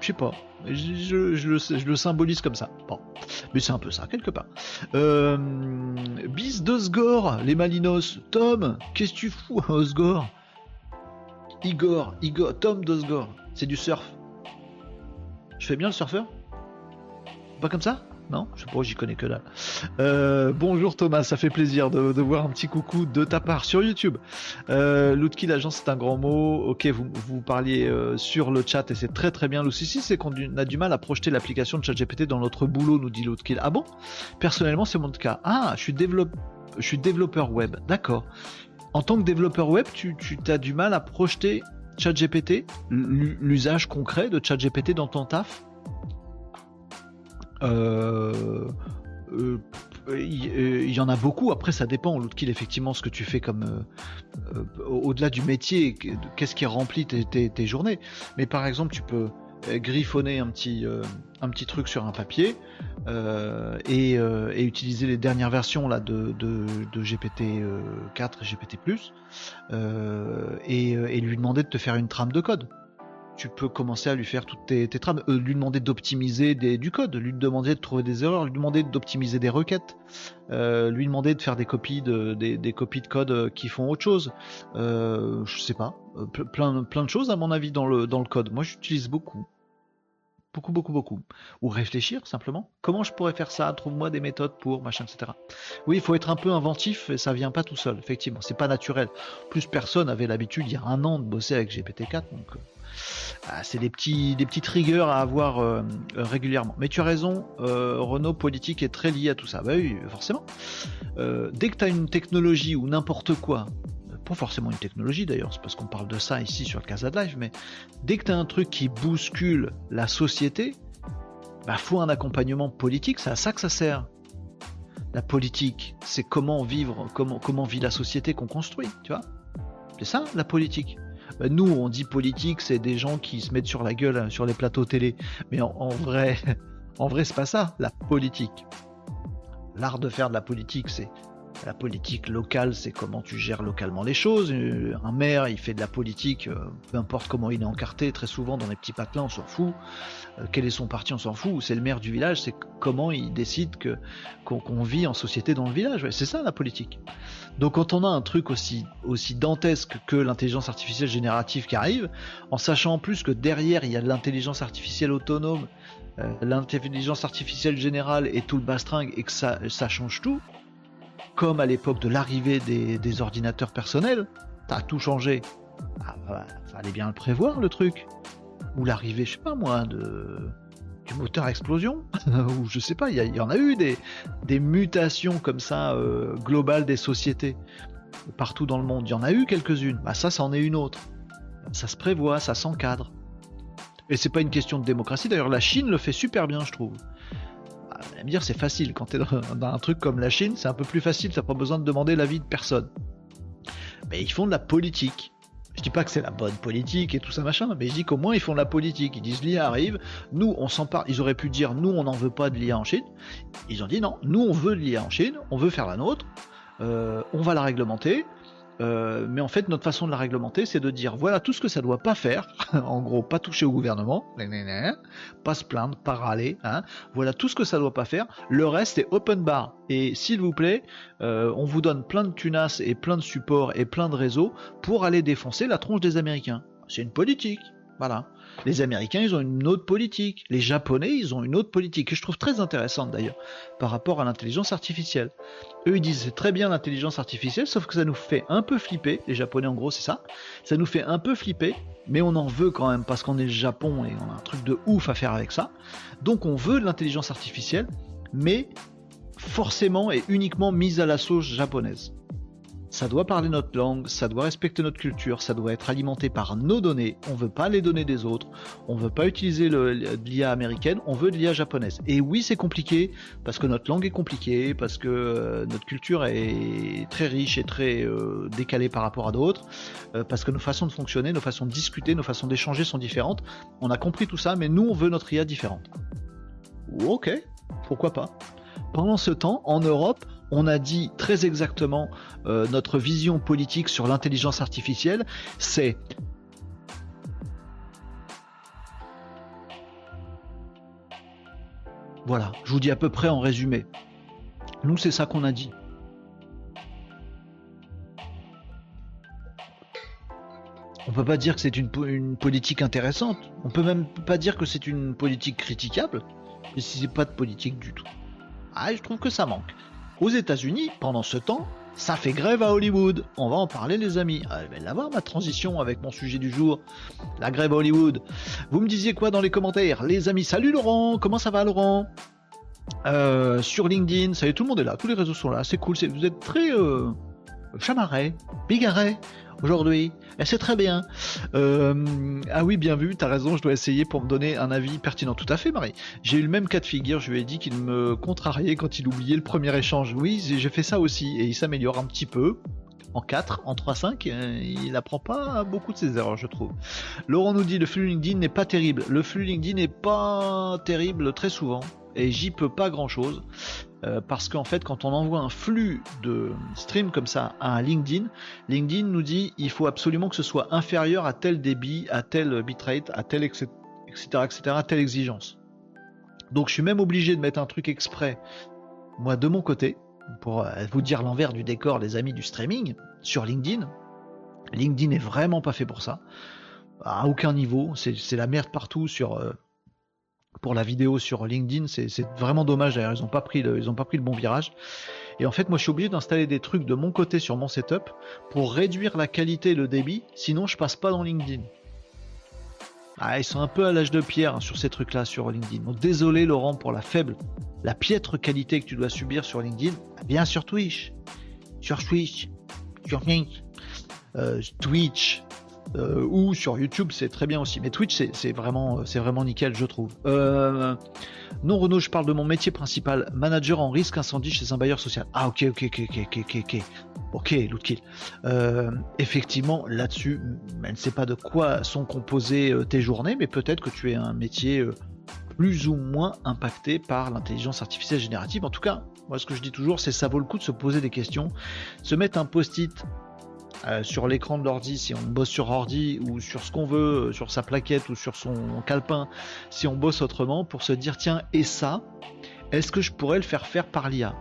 Je sais pas, je, le, symbolise comme ça. Bon, mais c'est un peu ça, quelque part. Euh, bis d'Osgore, les Malinos. Tom, qu'est-ce que tu fous à Osgore Igor, Igor, Tom d'Osgore, c'est du surf. Je fais bien le surfeur? Pas comme ça? Non, je sais pas, j'y connais que là. Euh, bonjour Thomas, ça fait plaisir de, voir un petit coucou de ta part sur YouTube. Euh, Lootkill agence c'est un grand mot. Ok, vous, vous parliez euh, sur le chat et c'est très très bien. si c'est qu'on a du mal à projeter l'application de ChatGPT dans notre boulot, nous dit Lootkill. Ah bon? Personnellement, c'est mon cas. Ah, je suis, développeur web. D'accord. En tant que développeur web, tu, tu as du mal à projeter ChatGPT, l'usage concret de ChatGPT dans ton taf? Il y en a beaucoup. Après, ça dépend. L'autre kill, effectivement, ce que tu fais comme euh, au-delà du métier, qu'est-ce qui remplit tes, tes, journées. Mais par exemple, tu peux griffonner un petit, un petit truc sur un papier et, utiliser les dernières versions là de, de, GPT 4 et GPT et, et lui demander de te faire une trame de code tu peux commencer à lui faire toutes tes, trames, euh, lui demander d'optimiser du code, lui demander de trouver des erreurs, lui demander d'optimiser des requêtes, euh, lui demander de faire des copies de, des, copies de code euh, qui font autre chose. je sais pas, plein, de choses à mon avis dans le code. Moi j'utilise beaucoup. Beaucoup, beaucoup, beaucoup. Ou réfléchir simplement. Comment je pourrais faire ça? Trouve-moi des méthodes pour machin, etc. Oui, il faut être un peu inventif et ça vient pas tout seul, effectivement. C'est pas naturel. Plus personne avait l'habitude il y a un an de bosser avec GPT-4, donc ah, c'est des petits, des petits triggers à avoir euh, régulièrement. Mais tu as raison, euh, Renault politique est très lié à tout ça. Bah oui, forcément. Euh, dès que tu as une technologie ou n'importe quoi, pas forcément une technologie d'ailleurs, c'est parce qu'on parle de ça ici sur Casa de Live, mais dès que tu as un truc qui bouscule la société, bah faut un accompagnement politique, c'est à ça que ça sert. La politique, c'est comment vivre, comment, comment vit la société qu'on construit, tu vois. C'est ça la politique. Bah, nous, on dit politique, c'est des gens qui se mettent sur la gueule hein, sur les plateaux télé. Mais en, vrai, <laughs> en vrai, c'est pas ça, la politique. L'art de faire de la politique, c'est la politique locale, c'est comment tu gères localement les choses. Euh, un maire, il fait de la politique, euh, peu importe comment il est encarté, très souvent dans les petits patelins, on s'en fout. Euh, quel est son parti, on s'en fout. C'est le maire du village, c'est comment il décide qu'on vit en société dans le village. c'est ça la politique. Donc quand on a un truc aussi, aussi dantesque que l'intelligence artificielle générative qui arrive, en sachant en plus que derrière il y a l'intelligence artificielle autonome, l'intelligence artificielle générale et tout le bastringue et que ça change tout, comme à l'époque de l'arrivée des, ordinateurs personnels, t'as tout changé. Ah, fallait bien le prévoir le truc. Ou l'arrivée, je sais pas moi, de du moteur à explosion, <laughs> ou je sais pas, il y, en a eu des, des mutations comme ça euh, globales des sociétés partout dans le monde. Il y en a eu quelques-unes. Bah ça, ça en est une autre. Ça se prévoit, ça s'encadre. Et c'est pas une question de démocratie. D'ailleurs, la Chine le fait super bien, je trouve me dire c'est facile. Quand tu es dans, un truc comme la Chine, c'est un peu plus facile, t'as pas besoin de demander l'avis de personne. Mais ils font de la politique. Je dis pas que c'est la bonne politique et tout ça machin, mais je dis qu'au moins ils font de la politique. Ils disent l'IA arrive, nous on s'en parle. Ils auraient pu dire nous on n'en veut pas de l'IA en Chine. Ils ont dit non, nous on veut de l'IA en Chine, on veut faire la nôtre, euh, on va la réglementer. Euh, mais en fait, notre façon de la réglementer, c'est de dire voilà tout ce que ça doit pas faire. <laughs> en gros, pas toucher au gouvernement, pas se plaindre, pas râler. Hein. Voilà tout ce que ça doit pas faire. Le reste est open bar. Et s'il vous plaît, euh, on vous donne plein de tunas et plein de supports et plein de réseaux pour aller défoncer la tronche des Américains. C'est une politique. Voilà. Les Américains, ils ont une autre politique. Les Japonais, ils ont une autre politique, que je trouve très intéressante d'ailleurs, par rapport à l'intelligence artificielle. Eux, ils disent c'est très bien l'intelligence artificielle, sauf que ça nous fait un peu flipper. Les Japonais, en gros, c'est ça. Ça nous fait un peu flipper, mais on en veut quand même, parce qu'on est le Japon et on a un truc de ouf à faire avec ça. Donc on veut de l'intelligence artificielle, mais forcément et uniquement mise à la sauce japonaise ça doit parler notre langue, ça doit respecter notre culture, ça doit être alimenté par nos données. On veut pas les données des autres, on veut pas utiliser l'IA américaine, on veut de l'IA japonaise. Et oui, c'est compliqué parce que notre langue est compliquée, parce que euh, notre culture est très riche et très euh, décalée par rapport à d'autres, euh, parce que nos façons de fonctionner, nos façons de discuter, nos façons d'échanger sont différentes. On a compris tout ça, mais nous, on veut notre IA différente. Ok, pourquoi pas. Pendant ce temps, en Europe, on a dit très exactement euh, notre vision politique sur l'intelligence artificielle, c'est Voilà, je vous dis à peu près en résumé. Nous, c'est ça qu'on a dit. On peut pas dire que c'est une, politique intéressante. On peut même pas dire que c'est une politique critiquable. Mais si c'est pas de politique du tout. Ah, je trouve que ça manque. Aux États-Unis, pendant ce temps, ça fait grève à Hollywood. On va en parler, les amis. Ah, je vais l'avoir ma transition avec mon sujet du jour, la grève à Hollywood. Vous me disiez quoi dans les commentaires, les amis Salut Laurent, comment ça va, Laurent? Euh, Sur LinkedIn, ça est, tout le monde est là, tous les réseaux sont là, c'est cool. Vous êtes très euh, chamarré, bigarré aujourd'hui. Et c'est très bien. Euh, ah oui, bien vu, t'as raison, je dois essayer pour me donner un avis pertinent. Tout à fait, Marie. J'ai eu le même cas de figure, je lui ai dit qu'il me contrariait quand il oubliait le premier échange. Oui, j'ai fait ça aussi, et il s'améliore un petit peu. En 4, en 3-5, euh, il apprend pas beaucoup de ses erreurs, je trouve. Laurent nous dit le flux LinkedIn n'est pas terrible. Le flux LinkedIn n'est pas terrible très souvent et j'y peux pas grand chose. Euh, parce qu'en fait, quand on envoie un flux de stream comme ça à LinkedIn, LinkedIn nous dit il faut absolument que ce soit inférieur à tel débit, à tel bitrate, à tel etc., etc., telle exigence. Donc je suis même obligé de mettre un truc exprès, moi de mon côté, pour euh, vous dire l'envers du décor, les amis du streaming, sur LinkedIn. LinkedIn est vraiment pas fait pour ça. À aucun niveau, c'est la merde partout sur, euh, pour la vidéo sur LinkedIn, c'est vraiment dommage d'ailleurs, ils n'ont pas, pris le, bon virage. Et en fait, moi je suis obligé d'installer des trucs de mon côté sur mon setup pour réduire la qualité et le débit, sinon je passe pas dans LinkedIn. Ah, ils sont un peu à l'âge de pierre hein, sur ces trucs-là sur LinkedIn. Donc désolé Laurent pour la faible, la piètre qualité que tu dois subir sur LinkedIn. Bien sur Twitch, sur Twitch, sur Twitch, euh, Twitch, euh, ou sur YouTube, c'est très bien aussi. Mais Twitch, c'est vraiment, c'est vraiment nickel, je trouve. Euh, non, Renaud, je parle de mon métier principal, manager en risque incendie chez un bailleur social. Ah, ok, ok, ok, ok, ok, ok, ok, Lootkill. Euh, effectivement, là-dessus, elle ne sait pas de quoi sont composées tes journées, mais peut-être que tu es un métier plus ou moins impacté par l'intelligence artificielle générative. En tout cas, moi, ce que je dis toujours, c'est ça vaut le coup de se poser des questions, se mettre un post-it euh, sur l'écran de l'ordi, si on bosse sur ordi ou sur ce qu'on veut, euh, sur sa plaquette ou sur son calepin, si on bosse autrement, pour se dire tiens, et ça, est-ce que je pourrais le faire faire par l'IA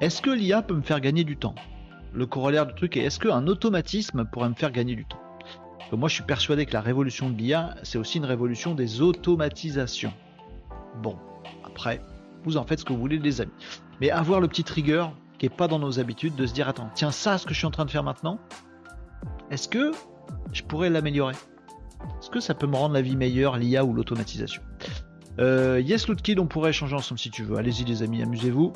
Est-ce que l'IA peut me faire gagner du temps? Le corollaire du truc est est-ce qu'un automatisme pourrait me faire gagner du temps? Moi, je suis persuadé que la révolution de l'IA, c'est aussi une révolution des automatisations. Bon, après, vous en faites ce que vous voulez, les amis. Mais avoir le petit trigger qui est pas dans nos habitudes de se dire attends, tiens, ça, ce que je suis en train de faire maintenant, est-ce que je pourrais l'améliorer? Est-ce que ça peut me rendre la vie meilleure, l'IA ou l'automatisation? Euh, Yes, Kid, on pourrait échanger ensemble si tu veux. Allez-y, les amis, amusez-vous.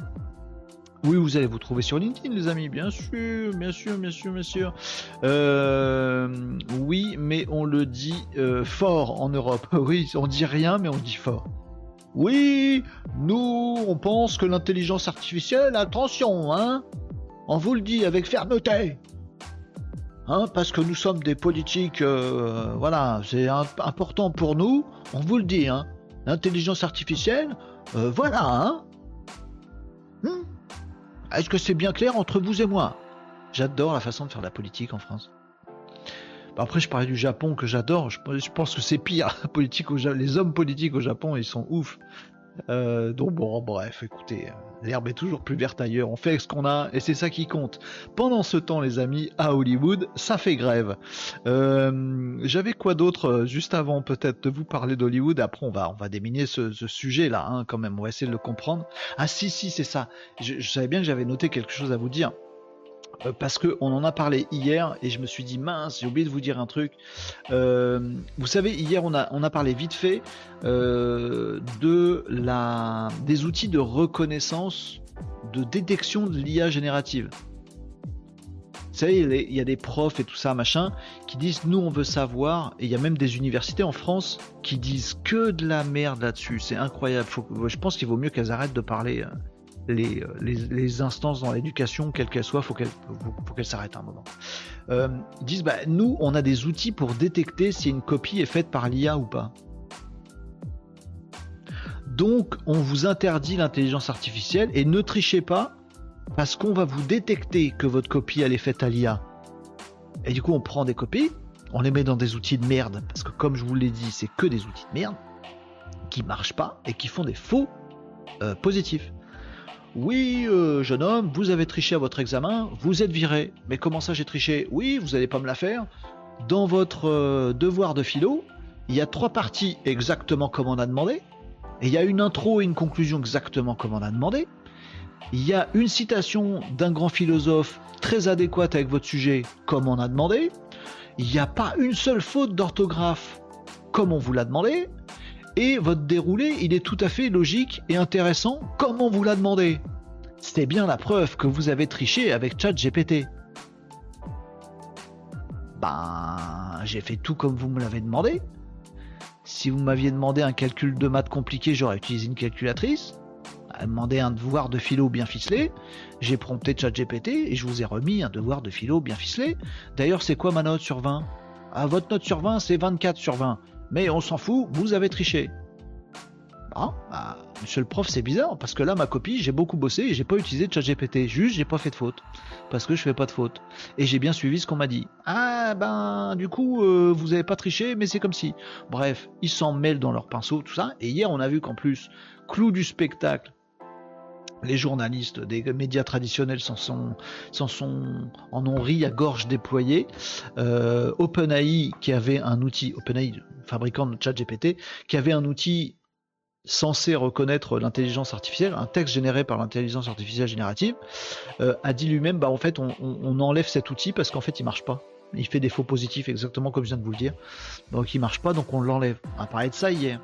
Oui, vous allez vous trouver sur LinkedIn, les amis, bien sûr, bien sûr, bien sûr, bien sûr. Euh, oui, mais on le dit euh, fort en Europe. <laughs> Oui, on dit rien, mais on dit fort. Oui, nous, on pense que l'intelligence artificielle, attention, hein On vous le dit avec fermeté. Hein, parce que nous sommes des politiques, euh, voilà, c'est important pour nous, on vous le dit, hein, l'intelligence artificielle, euh, voilà, hein. Hmm. Est-ce que c'est bien clair entre vous et moi? J'adore la façon de faire la politique en France. Après, je parlais du Japon que j'adore. Je, pense que c'est pire. <laughs> Politique les hommes politiques au Japon, ils sont ouf. Euh, donc bon, bref, écoutez, euh, l'herbe est toujours plus verte ailleurs. On fait ce qu'on a et c'est ça qui compte. Pendant ce temps, les amis, à Hollywood, ça fait grève. Euh, j'avais quoi d'autre juste avant peut-être de vous parler d'Hollywood. Après, on va on va déminer ce, sujet-là, hein, quand même. On va essayer de le comprendre. Ah si si, c'est ça. je savais bien que j'avais noté quelque chose à vous dire. Euh, parce qu'on en a parlé hier et je me suis dit mince, j'ai oublié de vous dire un truc. Euh, vous savez, hier on a, on a parlé vite fait euh, de la, des outils de reconnaissance, de détection de l'IA générative. Vous savez, il y a des profs et tout ça, machin, qui disent nous on veut savoir, et il y a même des universités en France qui disent que de la merde là-dessus. C'est incroyable. je pense qu'il vaut mieux qu'elles arrêtent de parler les, les, instances dans l'éducation, quelles qu'elles soient, faut qu'elles faut, qu'elles s'arrêtent un moment. Euh, disent bah, nous, on a des outils pour détecter si une copie est faite par l'IA ou pas. Donc, on vous interdit l'intelligence artificielle et ne trichez pas parce qu'on va vous détecter que votre copie elle est faite à l'IA. Et du coup, on prend des copies, on les met dans des outils de merde parce que comme je vous l'ai dit, c'est que des outils de merde qui marchent pas et qui font des faux euh, positifs. Oui, euh, jeune homme, vous avez triché à votre examen, vous êtes viré. Mais comment ça j'ai triché? Oui, vous n'allez pas me la faire. Dans votre euh, devoir de philo, il y a trois parties exactement comme on a demandé. Il y a une intro et une conclusion exactement comme on a demandé. Il y a une citation d'un grand philosophe très adéquate avec votre sujet comme on a demandé. Il n'y a pas une seule faute d'orthographe comme on vous l'a demandé et votre déroulé, il est tout à fait logique et intéressant comme on vous l'a demandé. C'était bien la preuve que vous avez triché avec ChatGPT. Ben, j'ai fait tout comme vous me l'avez demandé. Si vous m'aviez demandé un calcul de maths compliqué, j'aurais utilisé une calculatrice. Demandé un devoir de philo bien ficelé, j'ai prompté ChatGPT et je vous ai remis un devoir de philo bien ficelé. D'ailleurs, c'est quoi ma note sur 20 ah, Votre note sur 20, c'est 24 sur 20 mais on s'en fout, vous avez triché. Ah, bah, monsieur le prof, c'est bizarre, parce que là, ma copie, j'ai beaucoup bossé et j'ai pas utilisé de ChatGPT. Juste, j'ai pas fait de faute. Parce que je fais pas de faute. Et j'ai bien suivi ce qu'on m'a dit. Ah, ben, du coup, euh, vous avez pas triché, mais c'est comme si. Bref, ils s'en mêlent dans leur pinceau, tout ça. Et hier, on a vu qu'en plus, clou du spectacle, les journalistes des médias traditionnels s'en sont, en ont ri à gorge déployée. Euh, OpenAI, qui avait un outil, OpenAI, fabricant de ChatGPT, qui avait un outil censé reconnaître l'intelligence artificielle, un texte généré par l'intelligence artificielle générative, euh, a dit lui-même, bah en fait, on, enlève cet outil parce qu'en fait, il marche pas. Il fait des faux positifs, exactement comme je viens de vous le dire. Donc, il marche pas, donc on l'enlève. On a parlé de ça hier.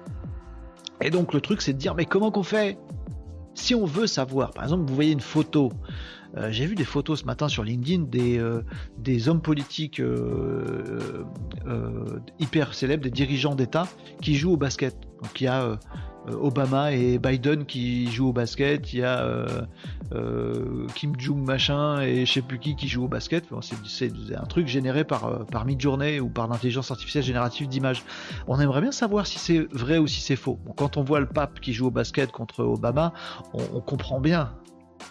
Et donc, le truc, c'est de dire, mais comment qu'on fait? Si on veut savoir, par exemple, vous voyez une photo, euh, j'ai vu des photos ce matin sur LinkedIn des, euh, hommes politiques euh, hyper célèbres, des dirigeants d'État qui jouent au basket. Donc il y a Obama et Biden qui jouent au basket, il y a Kim Jong machin et je sais plus qui qui joue au basket. c'est un truc généré par, par mid-journée ou par l'intelligence artificielle générative d'images. On aimerait bien savoir si c'est vrai ou si c'est faux. quand on voit le pape qui joue au basket contre Obama, on comprend bien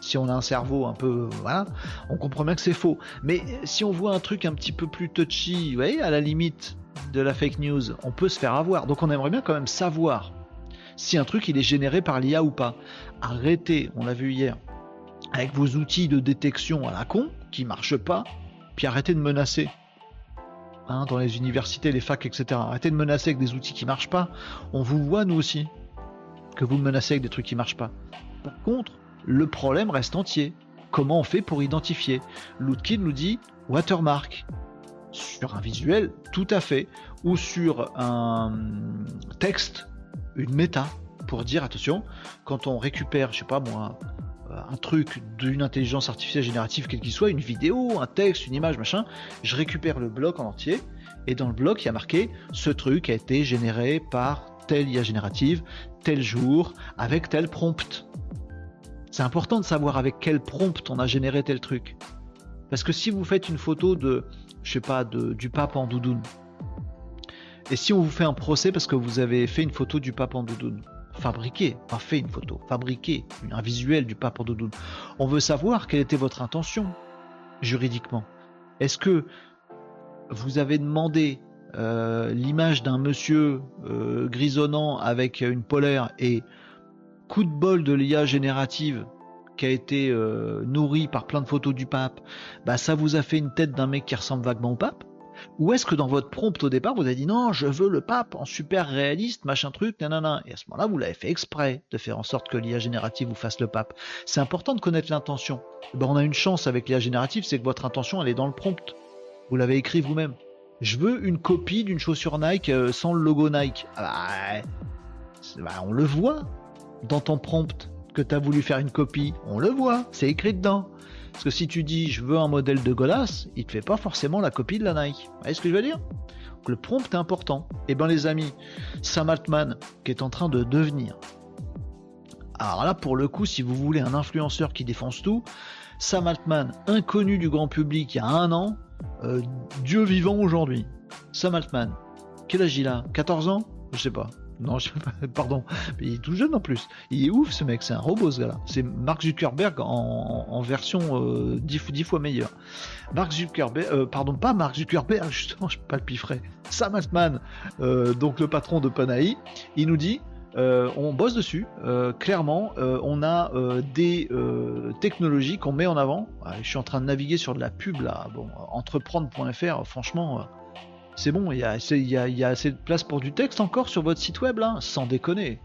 si on a un cerveau un peu, voilà, on comprend bien que c'est faux. Mais si on voit un truc un petit peu plus touchy, vous voyez, à la limite de la fake news, on peut se faire avoir. Donc on aimerait bien quand même savoir si un truc il est généré par l'IA ou pas. Arrêtez, on l'a vu hier, avec vos outils de détection à la con qui marchent pas, puis arrêtez de menacer. Hein, dans les universités, les facs, etc. Arrêtez de menacer avec des outils qui marchent pas. On vous voit nous aussi que vous menacez avec des trucs qui marchent pas. Par contre, le problème reste entier. Comment on fait pour identifier? Lootkin nous dit watermark. Sur un visuel, tout à fait. Ou sur un texte, une méta, pour dire attention, quand on récupère, je sais pas moi, un truc d'une intelligence artificielle générative, quel qu'il soit, une vidéo, un texte, une image, machin, je récupère le bloc en entier, et dans le bloc, il y a marqué ce truc a été généré par telle IA générative, tel jour, avec tel prompt. C'est important de savoir avec quel prompt on a généré tel truc. Parce que si vous faites une photo de, je sais pas, de, du pape en doudoune, et si on vous fait un procès parce que vous avez fait une photo du pape en doudoune, fabriqué, pas fait une photo, fabriqué un visuel du pape en doudoune, on veut savoir quelle était votre intention. juridiquement Est-ce que vous avez demandé euh, l'image d'un monsieur euh, grisonnant avec une polaire et coup de bol de l'IA générative qui a été euh, nourrie par plein de photos du pape, bah ça vous a fait une tête d'un mec qui ressemble vaguement au pape? Ou est-ce que dans votre prompt au départ, vous avez dit non, je veux le pape en super réaliste, machin truc, nanana. Et à ce moment-là, vous l'avez fait exprès de faire en sorte que l'IA générative vous fasse le pape. C'est important de connaître l'intention. Ben, on a une chance avec l'IA générative, c'est que votre intention, elle est dans le prompt. Vous l'avez écrit vous-même. Je veux une copie d'une chaussure Nike euh, sans le logo Nike. Ah bah, bah, on le voit dans ton prompt que tu as voulu faire une copie. On le voit, c'est écrit dedans. Parce que si tu dis je veux un modèle de Golas, il te fait pas forcément la copie de la Nike. Vous voyez ce que je veux dire? Le prompt est important. Et eh ben les amis, Sam Altman, qui est en train de devenir. Alors là, pour le coup, si vous voulez un influenceur qui défonce tout, Sam Altman, inconnu du grand public il y a un an, euh, Dieu vivant aujourd'hui. Sam Altman. Quel âge il a? 14 ans? Je sais pas. Non, je <laughs> pardon. il est tout jeune en plus. Il est ouf ce mec, c'est un robot ce gars-là. C'est Mark Zuckerberg en, version 10, euh, fois meilleure. Mark Zuckerberg, euh, pardon, pas Mark Zuckerberg, <laughs> justement, je pas le piffrer. Sam Altman, donc le patron de Panahi, il nous dit euh, on bosse dessus. Euh, clairement, euh, on a des technologies qu'on met en avant. je suis en train de naviguer sur de la pub là. Bon, entreprendre.fr, franchement, c'est bon. Il y, a, assez de place pour du texte encore sur votre site web là, sans déconner.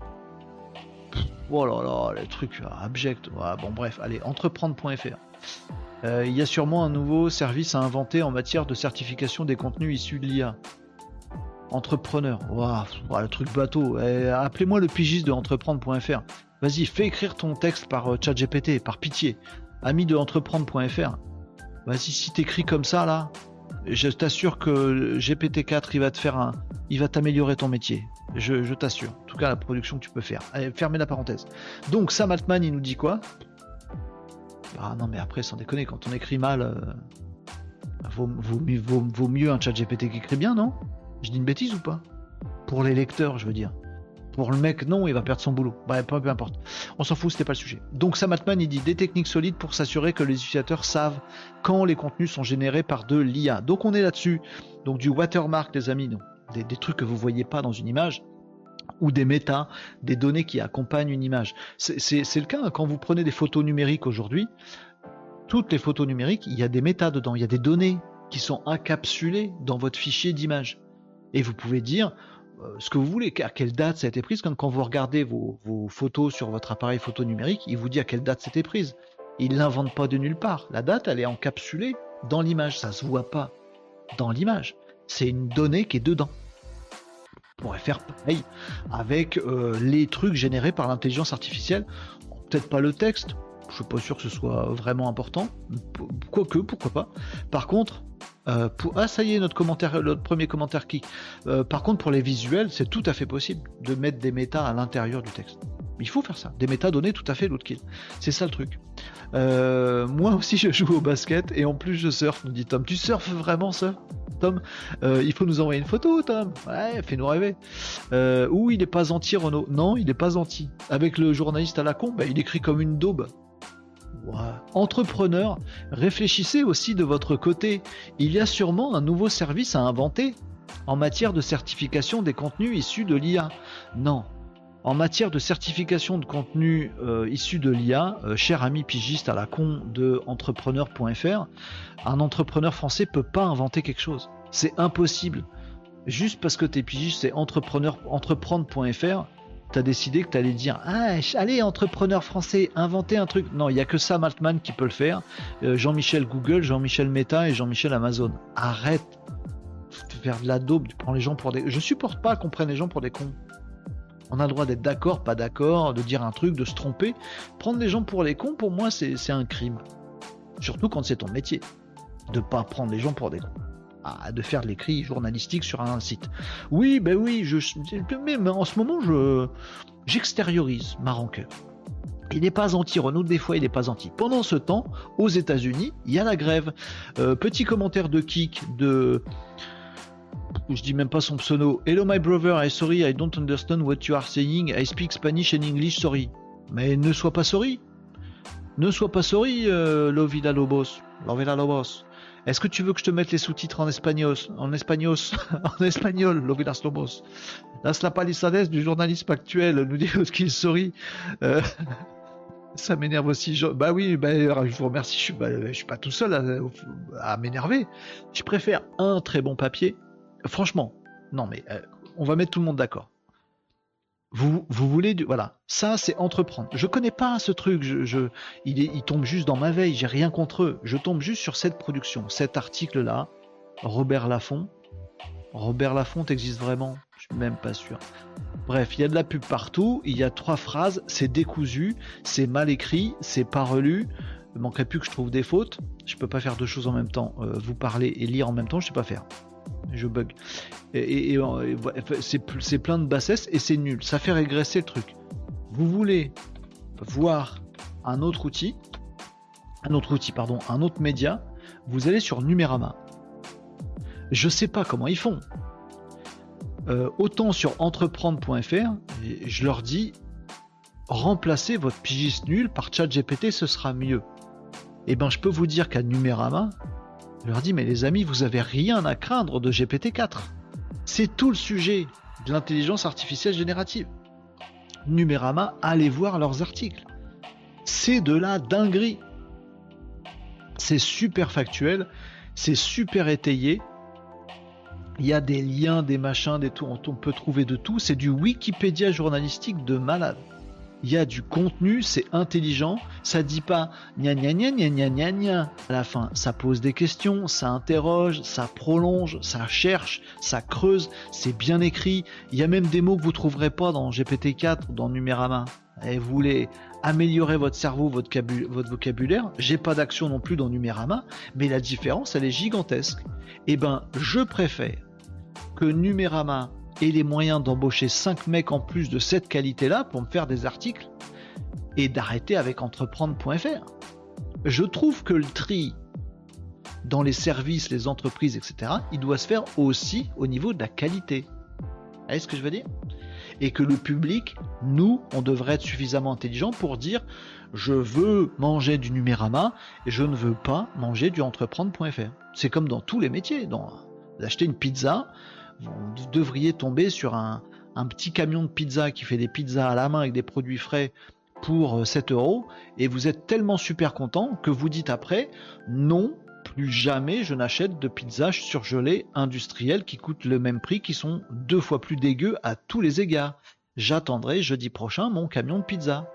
oh là là, les trucs abjects. bon, bref, allez, entreprendre.fr. Il y a sûrement un nouveau service à inventer en matière de certification des contenus issus de l'IA. Entrepreneur. Waouh, le truc bateau. Eh, appelez-moi le pigiste de entreprendre.fr. Vas-y, fais écrire ton texte par euh, ChatGPT, par pitié. Ami de entreprendre.fr. Vas-y, si t'écris comme ça là, je t'assure que GPT-4 il va te faire un, il va t'améliorer ton métier. Je, t'assure. En tout cas, la production que tu peux faire. Allez, fermez la parenthèse. Donc Sam Altman, il nous dit quoi? Ah non, mais après, sans déconner, quand on écrit mal, euh, vaut, vaut, mieux un chat GPT qui écrit bien, non? Je dis une bêtise ou pas? Pour les lecteurs, je veux dire. Pour le mec, non, il va perdre son boulot. Bref, peu, importe. On s'en fout, c'était pas le sujet. Donc Sam Altman, il dit des techniques solides pour s'assurer que les utilisateurs savent quand les contenus sont générés par de l'IA. Donc on est là-dessus. Donc du watermark, les amis, des, trucs que vous voyez pas dans une image ou des méta, des données qui accompagnent une image. C'est le cas hein. quand vous prenez des photos numériques aujourd'hui. Toutes les photos numériques, il y a des méta dedans, il y a des données qui sont encapsulées dans votre fichier d'image. Et vous pouvez dire ce que vous voulez, à quelle date ça a été prise. Quand, quand vous regardez vos, photos sur votre appareil photo numérique, il vous dit à quelle date c'était prise. Il l'invente pas de nulle part. La date, elle est encapsulée dans l'image. Ça se voit pas dans l'image. C'est une donnée qui est dedans. On pourrait faire pareil avec euh, les trucs générés par l'intelligence artificielle. Peut-être pas le texte. Je suis pas sûr que ce soit vraiment important. Quoique, pourquoi pas. Par contre, euh, ah ça y est notre commentaire, notre premier commentaire qui. Euh, par contre pour les visuels c'est tout à fait possible de mettre des méta à l'intérieur du texte. Il faut faire ça, des métadonnées tout à fait l'autre. C'est ça le truc. Euh, moi aussi je joue au basket et en plus je surfe, nous dit Tom. Tu surfes vraiment ça Tom? Il faut nous envoyer une photo Tom. Ouais, fais-nous rêver. ou il est pas anti Renault. Non, il est pas anti. Avec le journaliste à la con, bah, il écrit comme une daube. Entrepreneur, réfléchissez aussi de votre côté. Il y a sûrement un nouveau service à inventer en matière de certification des contenus issus de l'IA. Non. En matière de certification de contenus euh, issus de l'IA, euh, cher ami pigiste à la con de entrepreneur.fr, un entrepreneur français peut pas inventer quelque chose. C'est impossible. Juste parce que t'es pigiste, c'est entrepreneur, entreprendre.fr, t'as décidé que t'allais dire ah, allez entrepreneur français inventer un truc. Non il y a que Sam Altman qui peut le faire. Euh, Jean-Michel Google Jean-Michel Meta et Jean-Michel Amazon. Arrête de faire de la daube tu prends les gens pour des je supporte pas qu'on prenne les gens pour des cons. On a le droit d'être d'accord pas d'accord de dire un truc de se tromper. Prendre les gens pour les cons pour moi c'est un crime. Surtout quand c'est ton métier. De pas prendre les gens pour des cons de faire l'écrit journalistique sur un site. Oui, ben oui, je, mais en ce moment, je j'extériorise ma rancœur. Il n'est pas anti Renault, des fois il n'est pas anti. Pendant ce temps, aux États-Unis, il y a la grève. Euh, petit commentaire de Kik de je dis même pas son pseudo. Hello my brother, I sorry, I don't understand what you are saying. I speak Spanish and English, sorry. Mais ne sois pas sorry. Ne sois pas sorry, euh, Lovila Lobos. Lovila Lobos. Est-ce que tu veux que je te mette les sous-titres en espagnol En espagnol <laughs> En espagnol, Lovila Lobos? Las la palisades du journalisme actuel, nous dit qu'il sourit. Euh, <laughs> ça m'énerve aussi. Bah oui, bah, je vous remercie. Je suis, bah, je suis pas tout seul à, m'énerver. Je préfère un très bon papier. Franchement, non mais euh, on va mettre tout le monde d'accord. Vous, vous voulez du voilà. Ça c'est entreprendre. Je connais pas ce truc. Je, il, il tombe juste dans ma veille. J'ai rien contre eux. Je tombe juste sur cette production cet article là Robert Laffont. Robert Laffont existe vraiment? Je suis même pas sûr. Bref il y a de la pub partout. Il y a trois phrases. C'est décousu. C'est mal écrit. C'est pas relu. Il manquerait plus que je trouve des fautes. Je peux pas faire deux choses en même temps euh, vous parler et lire en même temps. Je sais pas faire je bug. Et, c'est plein de bassesse et c'est nul. Ça fait régresser le truc. Vous voulez voir un autre outil, un autre outil, pardon, un autre média, vous allez sur Numérama. Je sais pas comment ils font. Euh, autant sur entreprendre.fr, je leur dis remplacez votre pigiste nul par ChatGPT, ce sera mieux. Et eh ben, je peux vous dire qu'à Numérama, leur dis, mais les amis, vous avez rien à craindre de GPT-4. C'est tout le sujet de l'intelligence artificielle générative. Numérama, allez voir leurs articles. C'est de la dinguerie. C'est super factuel, c'est super étayé. Il y a des liens, des machins, des tout, on peut trouver de tout. C'est du Wikipédia journalistique de malade il y a du contenu, c'est intelligent, ça dit pas gna gna gna gna gna gna gna à la fin, ça pose des questions, ça interroge, ça prolonge, ça cherche, ça creuse, c'est bien écrit, il y a même des mots que vous trouverez pas dans GPT-4 ou dans Numérama. Et vous voulez améliorer votre cerveau, votre, vocabulaire, j'ai pas d'action non plus dans Numérama, mais la différence elle est gigantesque. Eh ben, je préfère que Numérama et les moyens d'embaucher 5 mecs en plus de cette qualité-là pour me faire des articles et d'arrêter avec entreprendre.fr. Je trouve que le tri dans les services, les entreprises, etc., il doit se faire aussi au niveau de la qualité. Vous voyez ce que je veux dire? Et que le public, nous, on devrait être suffisamment intelligent pour dire je veux manger du numérama et je ne veux pas manger du entreprendre.fr. C'est comme dans tous les métiers. Dans, acheter une pizza, vous devriez tomber sur un, petit camion de pizza qui fait des pizzas à la main avec des produits frais pour 7 euh, euros. Et vous êtes tellement super content que vous dites après non plus jamais je n'achète de pizza surgelée industrielle qui coûtent le même prix qui sont deux fois plus dégueux à tous les égards. J'attendrai jeudi prochain mon camion de pizza.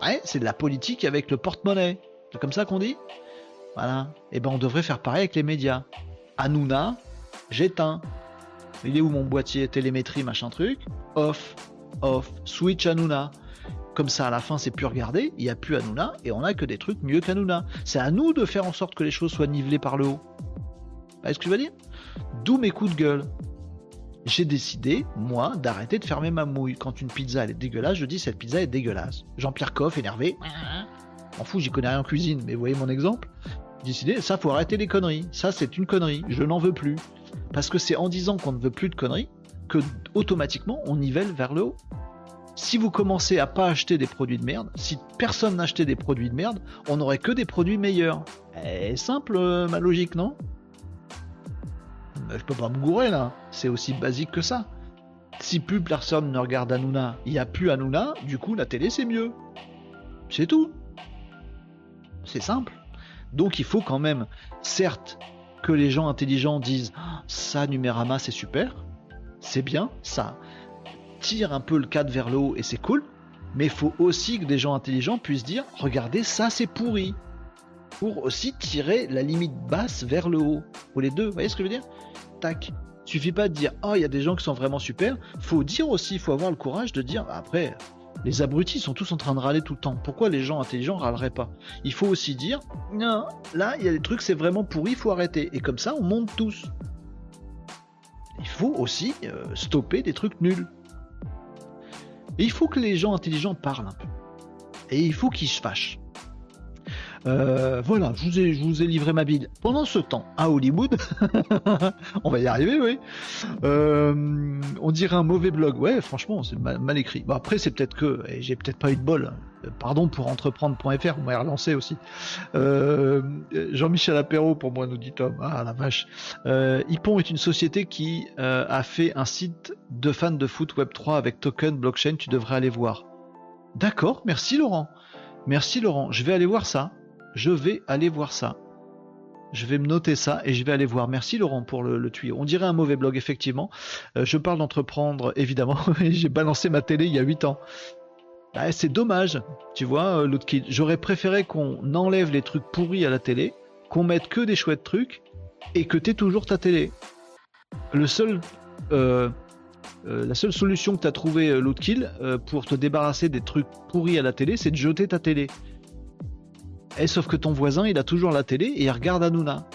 Ouais c'est de la politique avec le porte-monnaie. C'est comme ça qu'on dit? Voilà. Et eh ben on devrait faire pareil avec les médias Hanouna, j'éteins. Il est où mon boîtier télémétrie, machin truc? Off, off, switch Hanouna. Comme ça, à la fin, c'est plus regardé, il n'y a plus Hanouna, et on a que des trucs mieux qu'Hanouna. C'est à nous de faire en sorte que les choses soient nivelées par le haut. Vous voyez ce que je veux dire? D'où mes coups de gueule. J'ai décidé, moi, d'arrêter de fermer ma mouille. Quand une pizza elle est dégueulasse, je dis cette pizza est dégueulasse. Jean-Pierre Coff, énervé. En fou, j'y connais rien en cuisine, mais vous voyez mon exemple décidé, ça faut arrêter les conneries, ça c'est une connerie, je n'en veux plus. Parce que c'est en disant qu'on ne veut plus de conneries que automatiquement on nivelle vers le haut. Si vous commencez à pas acheter des produits de merde, si personne n'achetait des produits de merde, on n'aurait que des produits meilleurs. Eh, simple euh, ma logique, non? Je peux pas me gourer là, c'est aussi basique que ça. Si plus personne ne regarde Hanouna, il n'y a plus Hanouna, du coup la télé c'est mieux. C'est tout. C'est simple. Donc il faut quand même, certes, que les gens intelligents disent ah, ça Numérama c'est super, c'est bien, ça tire un peu le cadre vers le haut et c'est cool, mais il faut aussi que des gens intelligents puissent dire regardez ça c'est pourri pour aussi tirer la limite basse vers le haut. Ou les deux, vous voyez ce que je veux dire? Tac. Suffit pas de dire oh il y a des gens qui sont vraiment super, faut dire aussi, il faut avoir le courage de dire après les abrutis sont tous en train de râler tout le temps. Pourquoi les gens intelligents râleraient pas? Il faut aussi dire, non, là, il y a des trucs, c'est vraiment pourri, il faut arrêter. Et comme ça, on monte tous. Il faut aussi euh, stopper des trucs nuls. Il faut que les gens intelligents parlent un peu. Et il faut qu'ils se fâchent. Euh, voilà, je vous, ai, livré ma bille. Pendant ce temps, à Hollywood, <laughs> on va y arriver, oui. Euh, on dirait un mauvais blog. Ouais, franchement, c'est mal, écrit. Bon, après, c'est peut-être que j'ai peut-être pas eu de bol. Pardon pour entreprendre.fr, vous m'avez relancé aussi. Jean-Michel Apéro, pour moi, nous dit Tom. Ah la vache. Ipon est une société qui a fait un site de fans de foot Web3 avec token blockchain. Tu devrais aller voir. D'accord, merci Laurent. Merci Laurent, je vais aller voir ça. Je vais aller voir ça. Je vais me noter ça et je vais aller voir. Merci Laurent pour le, tuyau. On dirait un mauvais blog, effectivement. Euh, je parle d'entreprendre, <laughs> évidemment. J'ai balancé ma télé il y a 8 ans. C'est dommage, tu vois, euh, l'autre J'aurais préféré qu'on enlève les trucs pourris à la télé, qu'on mette que des chouettes trucs et que tu aies toujours ta télé. Le euh, euh, la seule solution que tu as trouvé euh, l'autre kill euh, pour te débarrasser des trucs pourris à la télé, c'est de jeter ta télé. Et sauf que ton voisin, il a toujours la télé et il regarde Hanouna.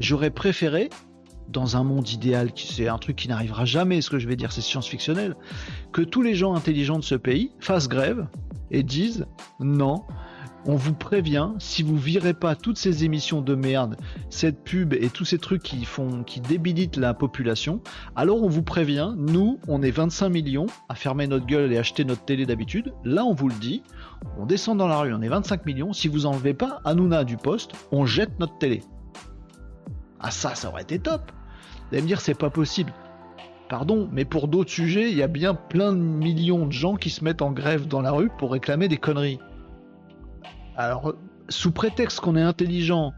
J'aurais préféré, dans un monde idéal, c'est un truc qui n'arrivera jamais, ce que je vais dire, c'est science-fictionnel, que tous les gens intelligents de ce pays fassent grève et disent non, on vous prévient, si vous virez pas toutes ces émissions de merde, cette pub et tous ces trucs qui débilitent la population, alors on vous prévient, nous, on est 25 millions à fermer notre gueule et acheter notre télé d'habitude. Là, on vous le dit, on descend dans la rue, on est 25 millions. Si vous enlevez pas Hanouna du poste, on jette notre télé. Ah ça, ça aurait été top. Vous allez me dire, c'est pas possible. Pardon, mais pour d'autres sujets, il y a bien plein de millions de gens qui se mettent en grève dans la rue pour réclamer des conneries. Alors, sous prétexte qu'on est intelligent,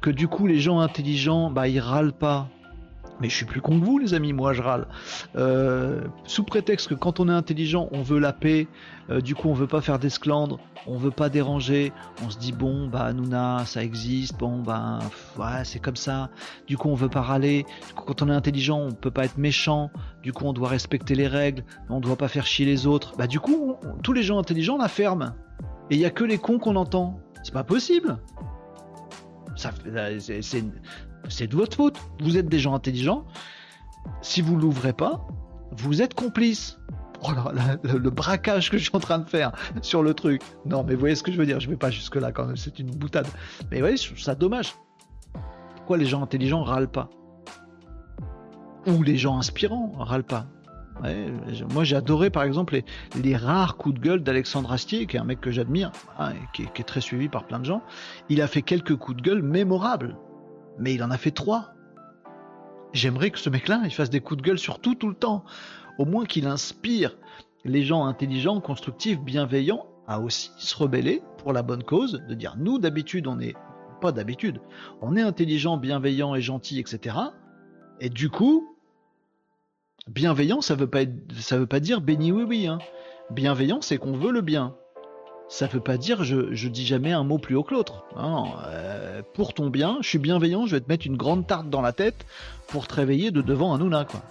que du coup les gens intelligents, bah ils râlent pas. Mais je suis plus con que vous, les amis, moi je râle. Euh, sous prétexte que quand on est intelligent, on veut la paix, euh, du coup on veut pas faire d'esclandre, on veut pas déranger, on se dit bon bah Nouna ça existe, bon bah ouais c'est comme ça, du coup on veut pas râler, quand on est intelligent on peut pas être méchant, du coup on doit respecter les règles, on doit pas faire chier les autres, bah du coup tous les gens intelligents la ferment. Et il y a que les cons qu'on entend. C'est pas possible. C'est de votre faute. Vous êtes des gens intelligents. Si vous l'ouvrez pas, vous êtes complice. Oh le, braquage que je suis en train de faire sur le truc. Non, mais vous voyez ce que je veux dire. Je vais pas jusque là quand même. C'est une boutade. Mais vous voyez, ça dommage. Pourquoi les gens intelligents râlent pas? Ou les gens inspirants râlent pas? Moi j'ai adoré par exemple les, rares coups de gueule d'Alexandre Astier, qui est un mec que j'admire, hein, qui, est très suivi par plein de gens. Il a fait quelques coups de gueule mémorables, mais il en a fait trois. J'aimerais que ce mec-là, il fasse des coups de gueule sur tout, tout le temps. Au moins qu'il inspire les gens intelligents, constructifs, bienveillants à aussi se rebeller pour la bonne cause, de dire nous d'habitude on est pas d'habitude, on est intelligent, bienveillant et gentil, etc. Et du coup, Bienveillant, ça veut pas ça veut pas dire béni oui oui. Hein. Bienveillant, c'est qu'on veut le bien. Ça veut pas dire je, je dis jamais un mot plus haut que l'autre. Euh, pour ton bien, je suis bienveillant, je vais te mettre une grande tarte dans la tête pour te réveiller de devant un Nouna quoi.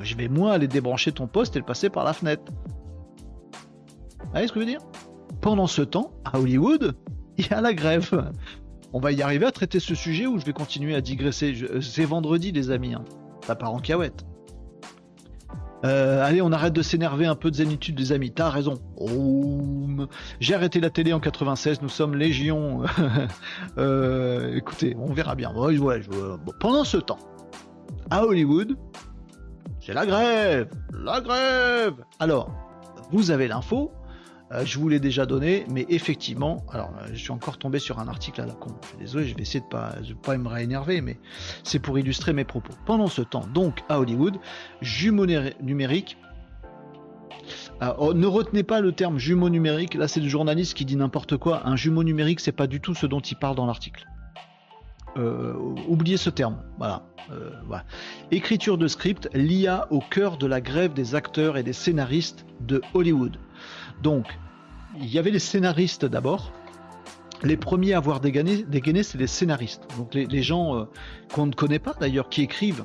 Je vais moi aller débrancher ton poste et le passer par la fenêtre. Vous voyez ce que je veux dire? Pendant ce temps, à Hollywood, <laughs> il y a la grève. On va y arriver à traiter ce sujet ou je vais continuer à digresser? C'est vendredi les amis, hein. ça part en. Euh, allez, on arrête de s'énerver un peu de zénitude des amis. T'as raison. J'ai arrêté la télé en 96. Nous sommes légion. <laughs> Euh, écoutez, on verra bien. pendant ce temps, à Hollywood, c'est la grève. La grève. Alors, vous avez l'info. Euh, je vous l'ai déjà donné, mais effectivement, alors euh, je suis encore tombé sur un article à la con. Je suis désolé, je vais essayer de pas, pas me réénerver, mais c'est pour illustrer mes propos. Pendant ce temps, donc à Hollywood, jumeaux numériques. Euh, oh, ne retenez pas le terme jumeau numérique. Là, c'est le journaliste qui dit n'importe quoi. Un jumeau numérique, c'est pas du tout ce dont il parle dans l'article. oubliez ce terme. Voilà. voilà. Écriture de script, l'IA au cœur de la grève des acteurs et des scénaristes de Hollywood. Donc, il y avait les scénaristes d'abord. Les premiers à avoir dégainé, c'est les scénaristes. Donc les, gens euh, qu'on ne connaît pas d'ailleurs, qui écrivent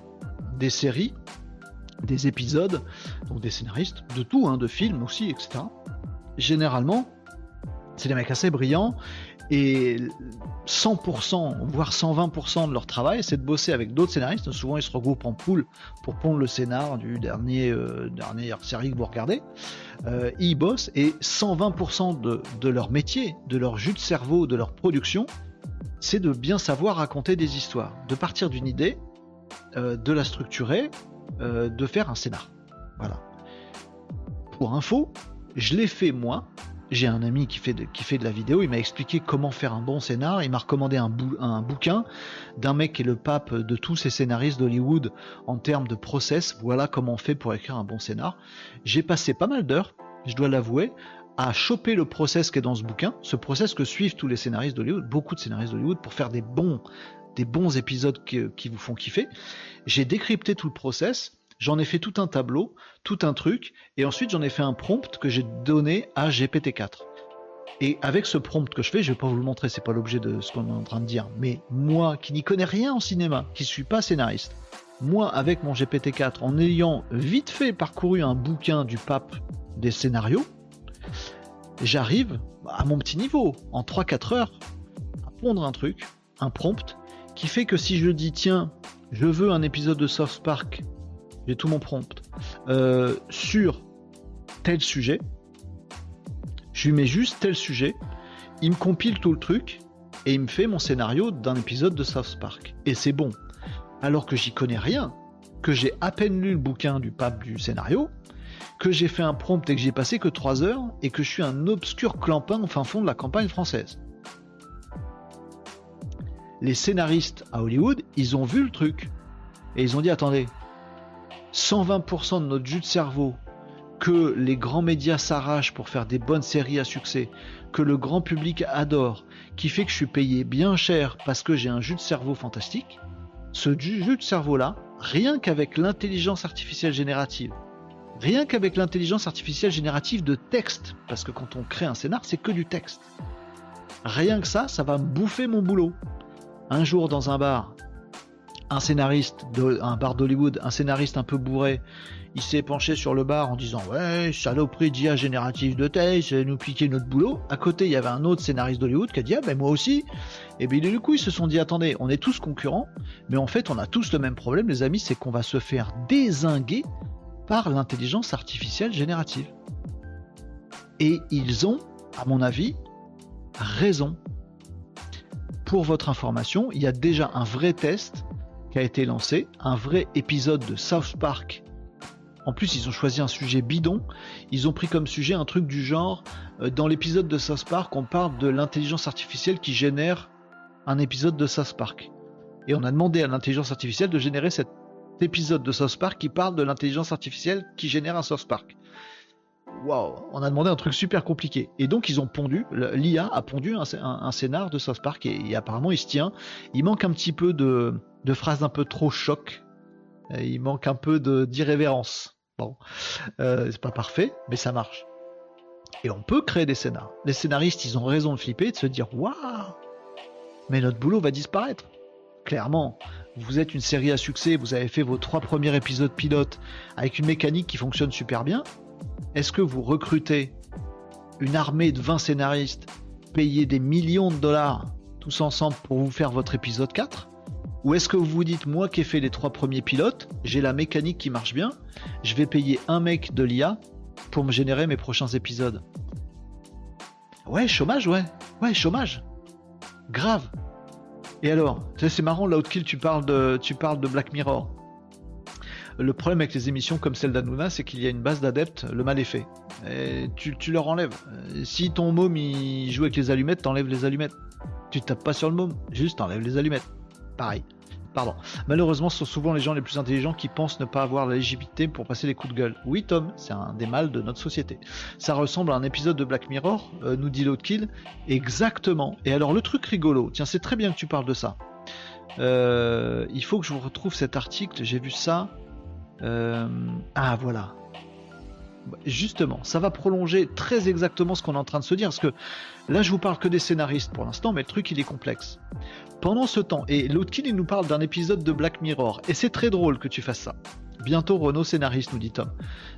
des séries, des épisodes, donc des scénaristes, de tout, hein, de films aussi, etc. Généralement, c'est des mecs assez brillants et 100%, voire 120% de leur travail, c'est de bosser avec d'autres scénaristes. Souvent, ils se regroupent en poule pour pondre le scénar du dernier, euh, dernière série que vous regardez. Euh, ils bossent et 120% de, leur métier, de leur jus de cerveau, de leur production, c'est de bien savoir raconter des histoires, de partir d'une idée, euh, de la structurer, euh, de faire un scénar. Voilà. Pour info, je l'ai fait moi. J'ai un ami qui fait, de, qui fait de la vidéo, il m'a expliqué comment faire un bon scénar, il m'a recommandé un, un bouquin d'un mec qui est le pape de tous ces scénaristes d'Hollywood en termes de process, voilà comment on fait pour écrire un bon scénar. J'ai passé pas mal d'heures, je dois l'avouer, à choper le process qui est dans ce bouquin, ce process que suivent tous les scénaristes d'Hollywood, beaucoup de scénaristes d'Hollywood, pour faire des bons, des bons épisodes qui, vous font kiffer. J'ai décrypté tout le process, j'en ai fait tout un tableau, tout un truc, et ensuite j'en ai fait un prompt que j'ai donné à GPT-4. Et avec ce prompt que je fais, je vais pas vous le montrer, c'est pas l'objet de ce qu'on est en train de dire, mais moi qui n'y connais rien en cinéma, qui suis pas scénariste, moi avec mon GPT-4, en ayant vite fait parcouru un bouquin du pape des scénarios, j'arrive à mon petit niveau, en 3-4 heures, à pondre un truc, un prompt, qui fait que si je dis tiens, je veux un épisode de Soft Spark, j'ai tout mon prompt, euh, sur tel sujet, je lui mets juste tel sujet, il me compile tout le truc, et il me fait mon scénario d'un épisode de South Spark. Et c'est bon. Alors que j'y connais rien, que j'ai à peine lu le bouquin du pape du scénario, que j'ai fait un prompt et que j'ai passé que 3 heures et que je suis un obscur clampin au fin fond de la campagne française. Les scénaristes à Hollywood, ils ont vu le truc et ils ont dit attendez, 120% de notre jus de cerveau que les grands médias s'arrachent pour faire des bonnes séries à succès, que le grand public adore, qui fait que je suis payé bien cher parce que j'ai un jus de cerveau fantastique, ce jus de cerveau-là, rien qu'avec l'intelligence artificielle générative, Rien qu'avec l'intelligence artificielle générative de texte, parce que quand on crée un scénar, c'est que du texte. Rien que ça, ça va bouffer mon boulot. Un jour dans un bar, un scénariste, de, un bar d'Hollywood, un scénariste un peu bourré, il s'est penché sur le bar en disant Ouais, saloperie d'IA générative de texte, nous piquer notre boulot. À côté, il y avait un autre scénariste d'Hollywood qui a dit Ah ben moi aussi. Et bien du coup, ils se sont dit Attendez, on est tous concurrents, mais en fait, on a tous le même problème, les amis, c'est qu'on va se faire désinguer par l'intelligence artificielle générative. Et ils ont, à mon avis, raison. Pour votre information, il y a déjà un vrai test a été lancé, un vrai épisode de South Park. En plus, ils ont choisi un sujet bidon. Ils ont pris comme sujet un truc du genre, euh, dans l'épisode de South Park, on parle de l'intelligence artificielle qui génère un épisode de South Park. Et on a demandé à l'intelligence artificielle de générer cet épisode de South Park qui parle de l'intelligence artificielle qui génère un South Park. Waouh, on a demandé un truc super compliqué. Et donc ils ont pondu, l'IA a pondu un, scénar de South Park et, apparemment il se tient. Il manque un petit peu de, phrases un peu trop choc. Il manque un peu d'irrévérence. Bon, euh, c'est pas parfait, mais ça marche. Et on peut créer des scénars. Les scénaristes, ils ont raison de flipper, de se dire waouh, mais notre boulot va disparaître. Clairement, vous êtes une série à succès, vous avez fait vos trois premiers épisodes pilotes avec une mécanique qui fonctionne super bien, est-ce que vous recrutez une armée de 20 scénaristes, payés des millions de dollars tous ensemble pour vous faire votre épisode 4 Ou est-ce que vous vous dites, moi qui ai fait les trois premiers pilotes, j'ai la mécanique qui marche bien, je vais payer un mec de l'IA pour me générer mes prochains épisodes Ouais, chômage, ouais. Ouais, chômage. Grave. Et alors, c'est marrant, là, kill, tu parles de, tu parles de Black Mirror. Le problème avec les émissions comme celle d'Anouna, c'est qu'il y a une base d'adeptes, le mal est fait. Tu, leur enlèves. Euh, si ton môme il joue avec les allumettes, t'enlèves les allumettes. Tu tapes pas sur le môme, juste t'enlèves les allumettes. Pareil. Pardon. Malheureusement, ce sont souvent les gens les plus intelligents qui pensent ne pas avoir la légitimité pour passer les coups de gueule. Oui, Tom, c'est un des mâles de notre société. Ça ressemble à un épisode de Black Mirror, euh, nous dit Kill. Exactement. Et alors, le truc rigolo, tiens, c'est très bien que tu parles de ça. Euh, il faut que je vous retrouve cet article, j'ai vu ça. Euh, ah, voilà. Justement, ça va prolonger très exactement ce qu'on est en train de se dire, parce que là je vous parle que des scénaristes pour l'instant, mais le truc il est complexe. Pendant ce temps, et il nous parle d'un épisode de Black Mirror, et c'est très drôle que tu fasses ça. Bientôt Renault scénariste, nous dit Tom.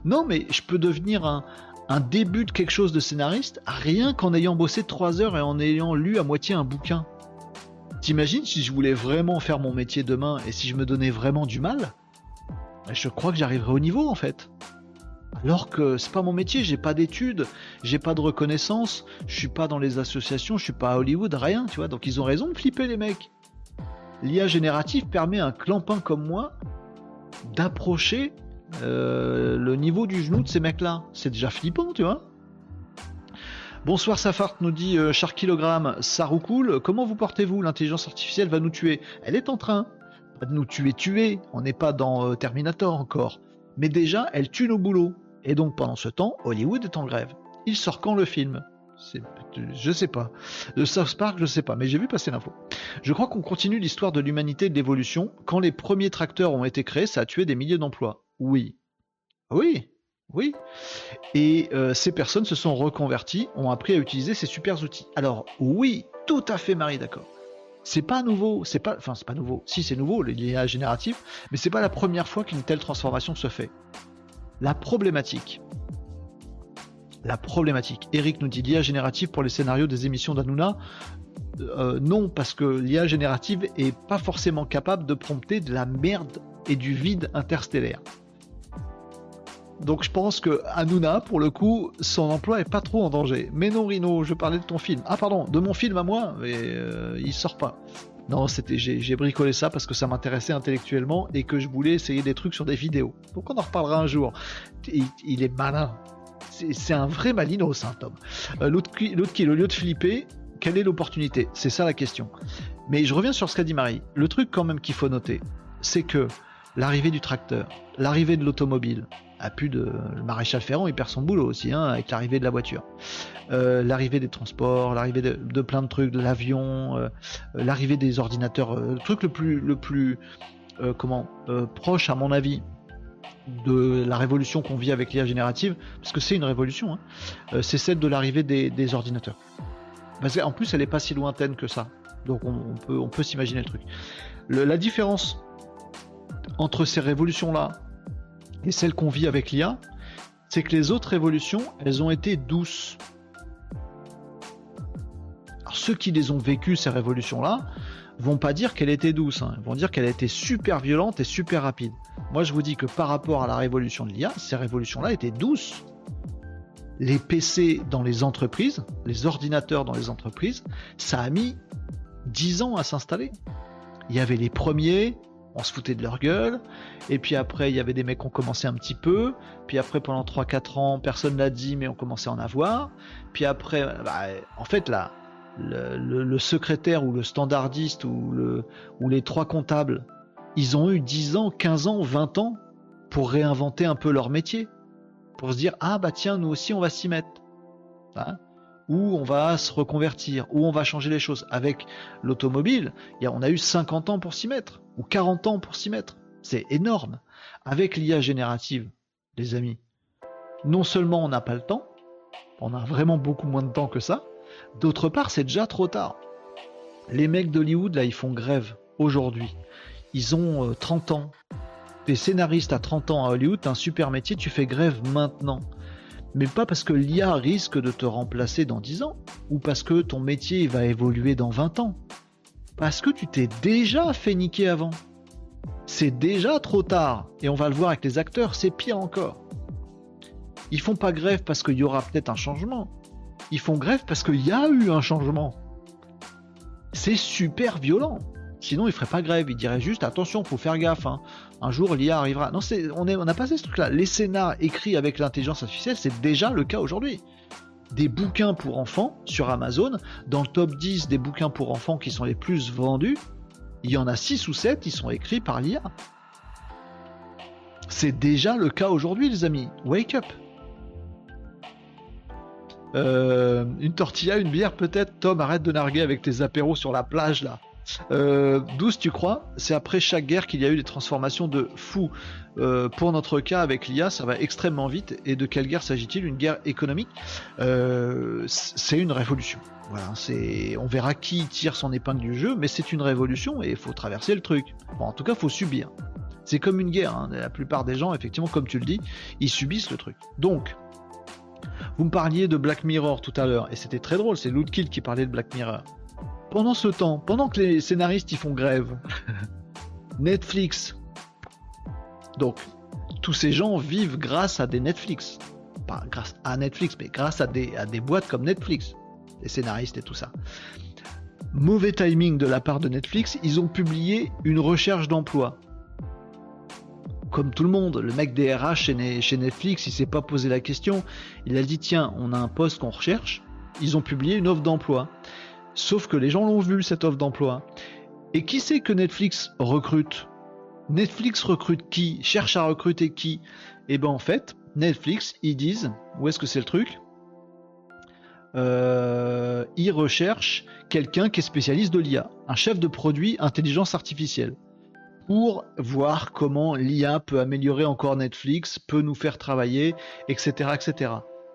Non, mais je peux devenir un, un début de quelque chose de scénariste rien qu'en ayant bossé 3 heures et en ayant lu à moitié un bouquin. T'imagines si je voulais vraiment faire mon métier demain et si je me donnais vraiment du mal? Je crois que j'arriverais au niveau en fait. Alors que c'est pas mon métier, j'ai pas d'études, j'ai pas de reconnaissance, je suis pas dans les associations, je suis pas à Hollywood, rien, tu vois. Donc ils ont raison de flipper les mecs. L'IA générative permet à un clampin comme moi d'approcher euh, le niveau du genou de ces mecs-là. C'est déjà flippant, tu vois. Bonsoir Safart nous dit euh, char kilogramme, cool. Comment vous portez-vous? L'intelligence artificielle va nous tuer. Elle est en train de nous tuer, tuer. On n'est pas dans euh, Terminator encore. Mais déjà, elle tue nos boulots. Et donc pendant ce temps, Hollywood est en grève. Il sort quand le film? Je sais pas. De South Park, je sais pas, mais j'ai vu passer l'info. Je crois qu'on continue l'histoire de l'humanité et de l'évolution. Quand les premiers tracteurs ont été créés, ça a tué des milliers d'emplois. Oui. Oui. Oui. Et euh, ces personnes se sont reconverties, ont appris à utiliser ces super outils. Alors, oui, tout à fait, Marie, d'accord. C'est pas nouveau, c'est pas, enfin, c'est pas nouveau. Si, c'est nouveau, l'IA génératif, mais c'est pas la première fois qu'une telle transformation se fait. La problématique, la problématique. Eric nous dit l'IA générative pour les scénarios des émissions d'Anouna. Euh, non, parce que l'IA générative est pas forcément capable de prompter de la merde et du vide interstellaire. Donc je pense que Hanouna, pour le coup, son emploi est pas trop en danger. Mais non, Rino, je parlais de ton film. Ah pardon, de mon film à moi, mais euh, il sort pas. Non, j'ai bricolé ça parce que ça m'intéressait intellectuellement et que je voulais essayer des trucs sur des vidéos. Donc on en reparlera un jour. il est malin, c'est un vrai malinos, hein, Tom. Euh, l'autre qui, au lieu de flipper, quelle est l'opportunité? C'est ça la question. Mais je reviens sur ce qu'a dit Marie. Le truc quand même qu'il faut noter, c'est que l'arrivée du tracteur, l'arrivée de l'automobile, a plus de le maréchal Ferrand il perd son boulot aussi hein, avec l'arrivée de la voiture euh, l'arrivée des transports l'arrivée de, plein de trucs de l'avion euh, l'arrivée des ordinateurs le truc le plus le plus comment proche à mon avis de la révolution qu'on vit avec l'IA générative, parce que c'est une révolution, hein, euh, c'est celle de l'arrivée des, ordinateurs. en plus, elle n'est pas si lointaine que ça. Donc on, peut, on peut s'imaginer le truc. la différence entre ces révolutions-là et celles qu'on vit avec l'IA, c'est que les autres révolutions, elles ont été douces. Alors ceux qui les ont vécues, ces révolutions-là, vont pas dire qu'elle était douce, hein. ils vont dire qu'elle a été super violente et super rapide. Moi je vous dis que par rapport à la révolution de l'IA, ces révolutions-là étaient douces. Les PC dans les entreprises, les ordinateurs dans les entreprises, ça a mis 10 ans à s'installer. Il y avait les premiers, se foutait de leur gueule, et puis après il y avait des mecs qui ont commencé un petit peu, puis après pendant 3-4 ans personne l'a dit mais on commençait à en avoir, puis après, bah, en fait là, le, secrétaire ou le standardiste ou, le, ou les trois comptables, ils ont eu 10 ans, 15 ans, 20 ans pour réinventer un peu leur métier. Pour se dire, ah bah tiens, nous aussi on va s'y mettre. Hein? Ou on va se reconvertir, ou on va changer les choses. Avec l'automobile, on a eu 50 ans pour s'y mettre, ou 40 ans pour s'y mettre. C'est énorme. Avec l'IA générative, les amis, non seulement on n'a pas le temps, on a vraiment beaucoup moins de temps que ça, D'autre part, c'est déjà trop tard. Les mecs d'Hollywood, là, ils font grève aujourd'hui. Ils ont 30 euh, ans. T'es scénariste à 30 ans à Hollywood, t'as un super métier, tu fais grève maintenant. Mais pas parce que l'IA risque de te remplacer dans 10 ans, ou parce que ton métier va évoluer dans 20 ans. Parce que tu t'es déjà fait niquer avant. C'est déjà trop tard. Et on va le voir avec les acteurs, c'est pire encore. Ils font pas grève parce qu'il y aura peut-être un changement ils font grève parce qu'il y a eu un changement. C'est super violent. Sinon, ils feraient pas grève. Ils diraient juste attention, faut faire gaffe. Hein. Un jour, l'IA arrivera. Non, on, est, on a passé ce truc-là. Les scénars écrits avec l'intelligence artificielle, c'est déjà le cas aujourd'hui. Des bouquins pour enfants sur Amazon, dans le top 10 des bouquins pour enfants qui sont les plus vendus, il y en a 6 ou 7 qui sont écrits par l'IA. C'est déjà le cas aujourd'hui, les amis. Wake up! Euh, une tortilla, une bière peut-être. Tom, arrête de narguer avec tes apéros sur la plage là. Euh, 12, tu crois? C'est après chaque guerre qu'il y a eu des transformations de fou. Euh, pour notre cas, avec l'IA, ça va extrêmement vite. Et de quelle guerre s'agit-il? Une guerre économique? Euh, C'est une révolution. Voilà, c'est, on verra qui tire son épingle du jeu, mais c'est une révolution et il faut traverser le truc. Bon, en tout cas, il faut subir. C'est comme une guerre. Hein. La plupart des gens, effectivement, comme tu le dis, ils subissent le truc. Donc, vous me parliez de Black Mirror tout à l'heure, et c'était très drôle, c'est Lootkill qui parlait de Black Mirror. Pendant ce temps, pendant que les scénaristes y font grève, <laughs> Netflix, donc tous ces gens vivent grâce à des Netflix. Pas grâce à Netflix, mais grâce à des, à des boîtes comme Netflix, les scénaristes et tout ça. Mauvais timing de la part de Netflix, ils ont publié une recherche d'emploi. Comme tout le monde, le mec des RH chez, Netflix, il s'est pas posé la question. Il a dit tiens, on a un poste qu'on recherche. Ils ont publié une offre d'emploi. Sauf que les gens l'ont vu cette offre d'emploi. Et qui sait que Netflix recrute? Netflix recrute qui? Cherche à recruter qui? Et eh ben en fait, Netflix, ils disent, où est-ce que c'est le truc? Euh, Ils recherchent quelqu'un qui est spécialiste de l'IA, un chef de produit intelligence artificielle, pour voir comment l'IA peut améliorer encore Netflix, peut nous faire travailler, etc. etc.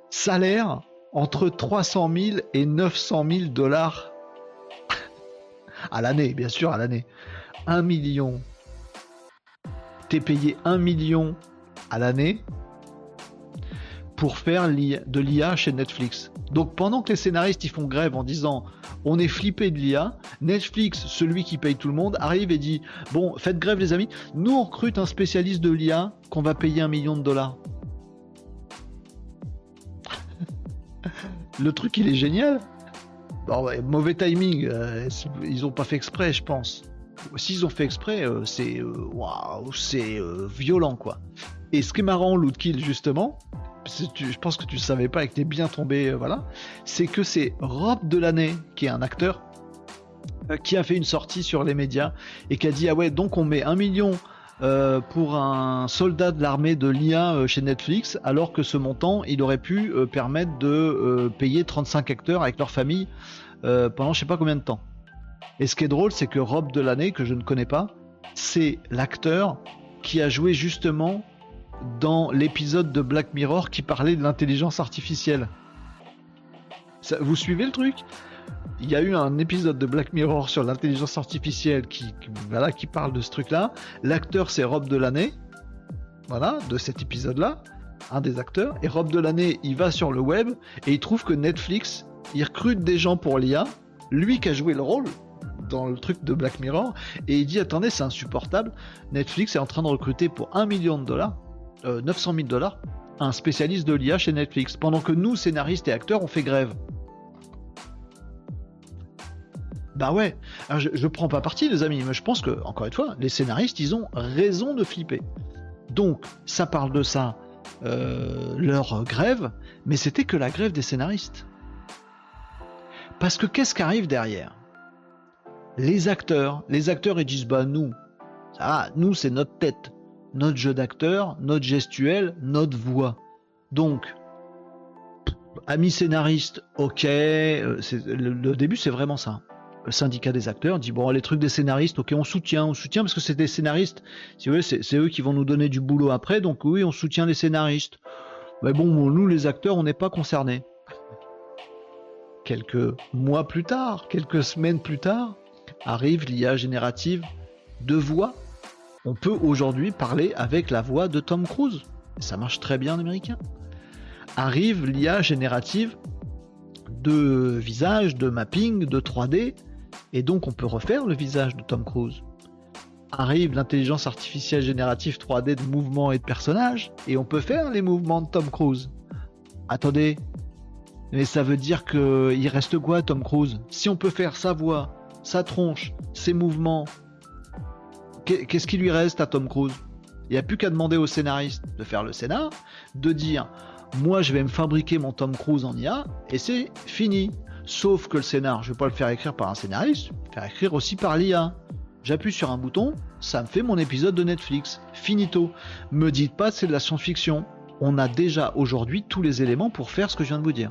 Salaire entre 300 000 et 900 000 dollars à l'année, bien sûr, à l'année. 1 million. T'es payé 1 million à l'année pour faire de l'IA chez Netflix. Donc pendant que les scénaristes ils font grève en disant on est flippé de l'IA, Netflix, celui qui paye tout le monde, arrive et dit bon faites grève les amis, nous on recrute un spécialiste de l'IA qu'on va payer un million de dollars. <laughs> Le truc il est génial. Bon, mauvais timing, euh, ils ont pas fait exprès je pense. S'ils ont fait exprès, euh, c'est euh, waouh, c'est violent quoi. Et ce qui est marrant, Lootkill justement, je pense que tu ne savais pas et que tu es bien tombé, voilà, c'est que c'est Rob Delaney, qui est un acteur, qui a fait une sortie sur les médias et qui a dit Ah ouais, donc on met un million euh, pour un soldat de l'armée de l'IA chez Netflix, alors que ce montant, il aurait pu permettre de payer 35 acteurs avec leur famille pendant je sais pas combien de temps. Et ce qui est drôle, c'est que Rob Delaney, que je ne connais pas, c'est l'acteur qui a joué justement dans l'épisode de Black Mirror qui parlait de l'intelligence artificielle. vous suivez le truc? Il y a eu un épisode de Black Mirror sur l'intelligence artificielle qui, voilà, qui parle de ce truc-là. L'acteur c'est Rob Delaney, voilà, de cet épisode-là, un des acteurs. Et Rob Delaney, il va sur le web et il trouve que Netflix, il recrute des gens pour l'IA. Lui qui a joué le rôle dans le truc de Black Mirror et il dit attendez c'est insupportable Netflix est en train de recruter pour un million de dollars 900 000 dollars un spécialiste de l'IA chez Netflix, pendant que nous, scénaristes et acteurs, on fait grève. Bah ouais, je, je, prends pas parti les amis, mais je pense que, encore une fois, les scénaristes, ils ont raison de flipper. Donc, ça parle de ça, euh, leur grève, mais c'était que la grève des scénaristes. Parce que qu'est-ce qui arrive derrière? Les acteurs, les acteurs ils disent bah nous, ça nous c'est notre tête, notre jeu d'acteur, notre gestuelle, notre voix. Donc, amis scénaristes, ok, euh, le, début c'est vraiment ça. Syndicat des acteurs dit bon les trucs des scénaristes, ok on soutient, on soutient parce que c'est des scénaristes, si vous c'est eux qui vont nous donner du boulot après, donc oui on soutient les scénaristes. Mais bon nous les acteurs on n'est pas concernés. Quelques mois plus tard, quelques semaines plus tard, arrive l'IA générative de voix on peut aujourd'hui parler avec la voix de Tom Cruise. ça marche très bien en américain. Arrive l'IA générative de visage, de mapping, de 3D, et donc on peut refaire le visage de Tom Cruise. Arrive l'intelligence artificielle générative 3D de mouvements et de personnages, et on peut faire les mouvements de Tom Cruise. Attendez, mais ça veut dire qu'il reste quoi Tom Cruise? Si on peut faire sa voix, sa tronche, ses mouvements, qu'est-ce qui lui reste à Tom Cruise? Il n'y a plus qu'à demander au scénariste de faire le scénar, de dire moi je vais me fabriquer mon Tom Cruise en IA et c'est fini. Sauf que le scénar, je vais pas le faire écrire par un scénariste, faire écrire aussi par l'IA. J'appuie sur un bouton, ça me fait mon épisode de Netflix. Finito. Me dites pas c'est de la science-fiction. On a déjà aujourd'hui tous les éléments pour faire ce que je viens de vous dire.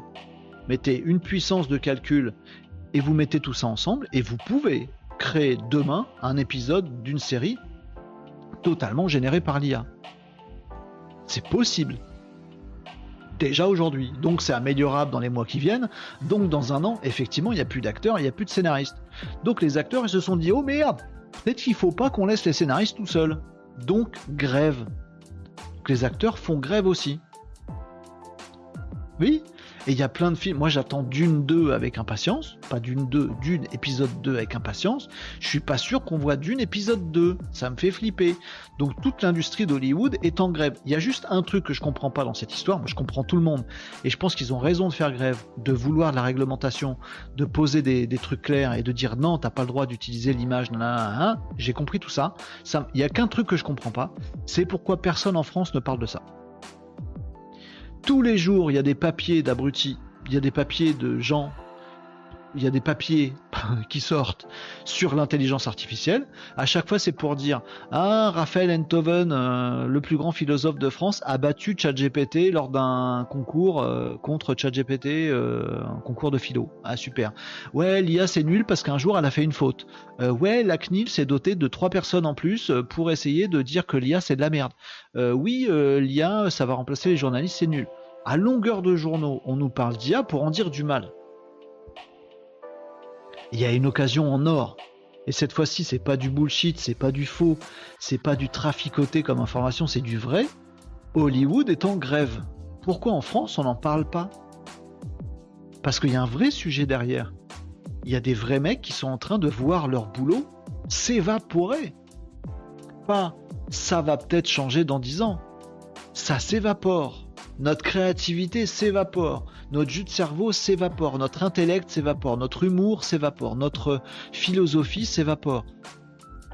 Mettez une puissance de calcul et vous mettez tout ça ensemble et vous pouvez créer demain un épisode d'une série totalement générée par l'IA. C'est possible. Déjà aujourd'hui. Donc c'est améliorable dans les mois qui viennent. Donc dans un an, effectivement, il n'y a plus d'acteurs, il n'y a plus de scénaristes. Donc les acteurs, ils se sont dit, oh merde, peut-être qu'il faut pas qu'on laisse les scénaristes tout seuls. Donc grève. les acteurs font grève aussi. Oui, Et il y a plein de films. Moi, j'attends Dune 2 avec impatience. Pas Dune 2, Dune épisode 2 avec impatience. Je suis pas sûr qu'on voit Dune épisode 2. Ça me fait flipper. Donc, toute l'industrie d'Hollywood est en grève. Il y a juste un truc que je comprends pas dans cette histoire. Moi, je comprends tout le monde. Et je pense qu'ils ont raison de faire grève, de vouloir de la réglementation, de poser des, trucs clairs et de dire non, t'as pas le droit d'utiliser l'image. J'ai compris tout ça. ça. Il y a qu'un truc que je comprends pas. C'est pourquoi personne en France ne parle de ça. Tous les jours, il y a des papiers d'abrutis, il y a des papiers de gens, il y a des papiers <laughs> qui sortent sur l'intelligence artificielle. À chaque fois, c'est pour dire Ah, Raphaël Enthoven, euh, le plus grand philosophe de France, a battu ChatGPT lors d'un concours euh, contre ChatGPT, euh, un concours de philo. Ah, super. Ouais, l'IA, c'est nul parce qu'un jour, elle a fait une faute. ouais, la CNIL s'est dotée de trois personnes en plus pour essayer de dire que l'IA, c'est de la merde. oui, l'IA, ça va remplacer les journalistes, c'est nul. À longueur de journaux, on nous parle d'IA pour en dire du mal il y a une occasion en or. Et cette fois-ci, c'est pas du bullshit, c'est pas du faux, c'est pas du traficoté comme information, c'est du vrai. Hollywood est en grève. Pourquoi en France on n'en parle pas? Parce qu'il y a un vrai sujet derrière. Il y a des vrais mecs qui sont en train de voir leur boulot s'évaporer. Pas ça va peut-être changer dans 10 ans. Ça s'évapore. Notre créativité s'évapore notre jus de cerveau s'évapore, notre intellect s'évapore, notre humour s'évapore, notre philosophie s'évapore.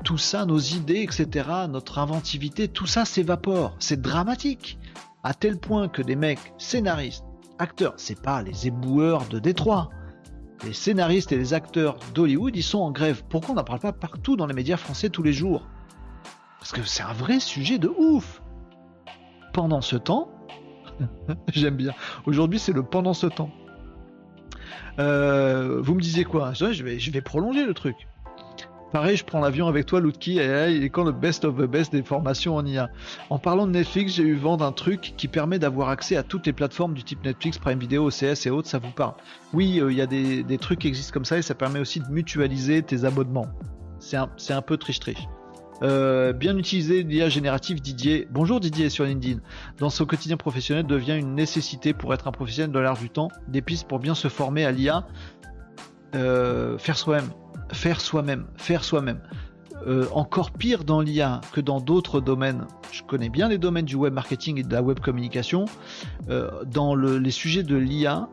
Tout ça, nos idées, etc., notre inventivité, tout ça s'évapore. C'est dramatique. À tel point que des mecs, scénaristes, acteurs, c'est pas les éboueurs de Détroit. Les scénaristes et les acteurs d'Hollywood, ils sont en grève. Pourquoi on n'en parle pas partout dans les médias français tous les jours? Parce que c'est un vrai sujet de ouf. Pendant ce temps, <laughs> J'aime bien. Aujourd'hui, c'est le pendant ce temps. Euh, vous me disiez quoi? Je vais, je vais prolonger le truc. Pareil, je prends l'avion avec toi, Loutki, et il est quand le best of the best des formations en IA. En parlant de Netflix, j'ai eu vent d'un truc qui permet d'avoir accès à toutes les plateformes du type Netflix, Prime Video, OCS et autres, ça vous parle Oui, euh, il y a des, trucs qui existent comme ça et ça permet aussi de mutualiser tes abonnements. C'est un, un, peu triche-triche. Euh, bien utiliser l'IA générative Didier. Bonjour Didier sur LinkedIn. Dans son quotidien professionnel devient une nécessité pour être un professionnel de l'art du temps. Des pistes pour bien se former à l'IA. Euh, faire soi-même. Faire soi-même. Faire soi-même. Euh, encore pire dans l'IA que dans d'autres domaines. Je connais bien les domaines du web marketing et de la web communication. dans les sujets de l'IA,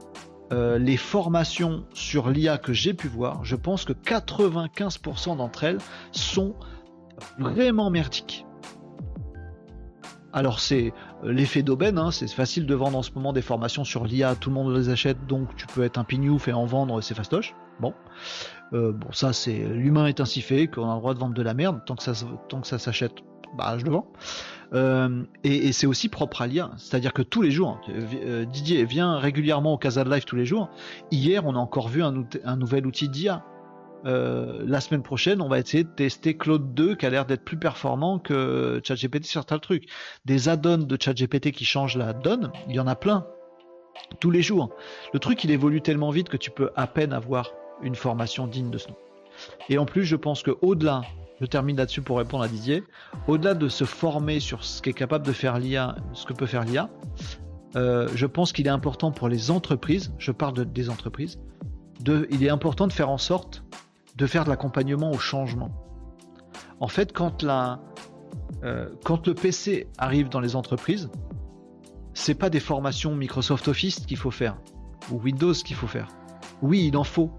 les formations sur l'IA que j'ai pu voir, je pense que 95% d'entre elles sont vraiment merdique. Alors c'est euh, l'effet d'aubaine, hein, c'est facile de vendre en ce moment des formations sur l'IA, tout le monde les achète, donc tu peux être un pignouf et en vendre, c'est fastoche. Bon, euh, bon ça c'est l'humain est ainsi fait qu'on a le droit de vendre de la merde tant que ça ça s'achète, bah je le vends. Euh, et, c'est aussi propre à l'IA, c'est-à-dire que tous les jours, Didier vient régulièrement au Casa de Live tous les jours. Hier, on a encore vu un nouvel outil d'IA euh, la semaine prochaine, on va essayer de tester Claude 2 qui a l'air d'être plus performant que ChatGPT sur certains trucs. Des add-ons de ChatGPT qui changent la donne, il y en a plein. Tous les jours. Le truc, il évolue tellement vite que tu peux à peine avoir une formation digne de ce nom. Et en plus, je pense que au-delà, je termine là-dessus pour répondre à Didier, au-delà de se former sur ce qu'est capable de faire l'IA, ce que peut faire l'IA, euh, je pense qu'il est important pour les entreprises, je parle des entreprises, il est important de faire en sorte de faire de l'accompagnement au changement. En fait, quand, la, euh, le PC arrive dans les entreprises, c'est pas des formations Microsoft Office qu'il faut faire ou Windows qu'il faut faire. Oui, il en faut,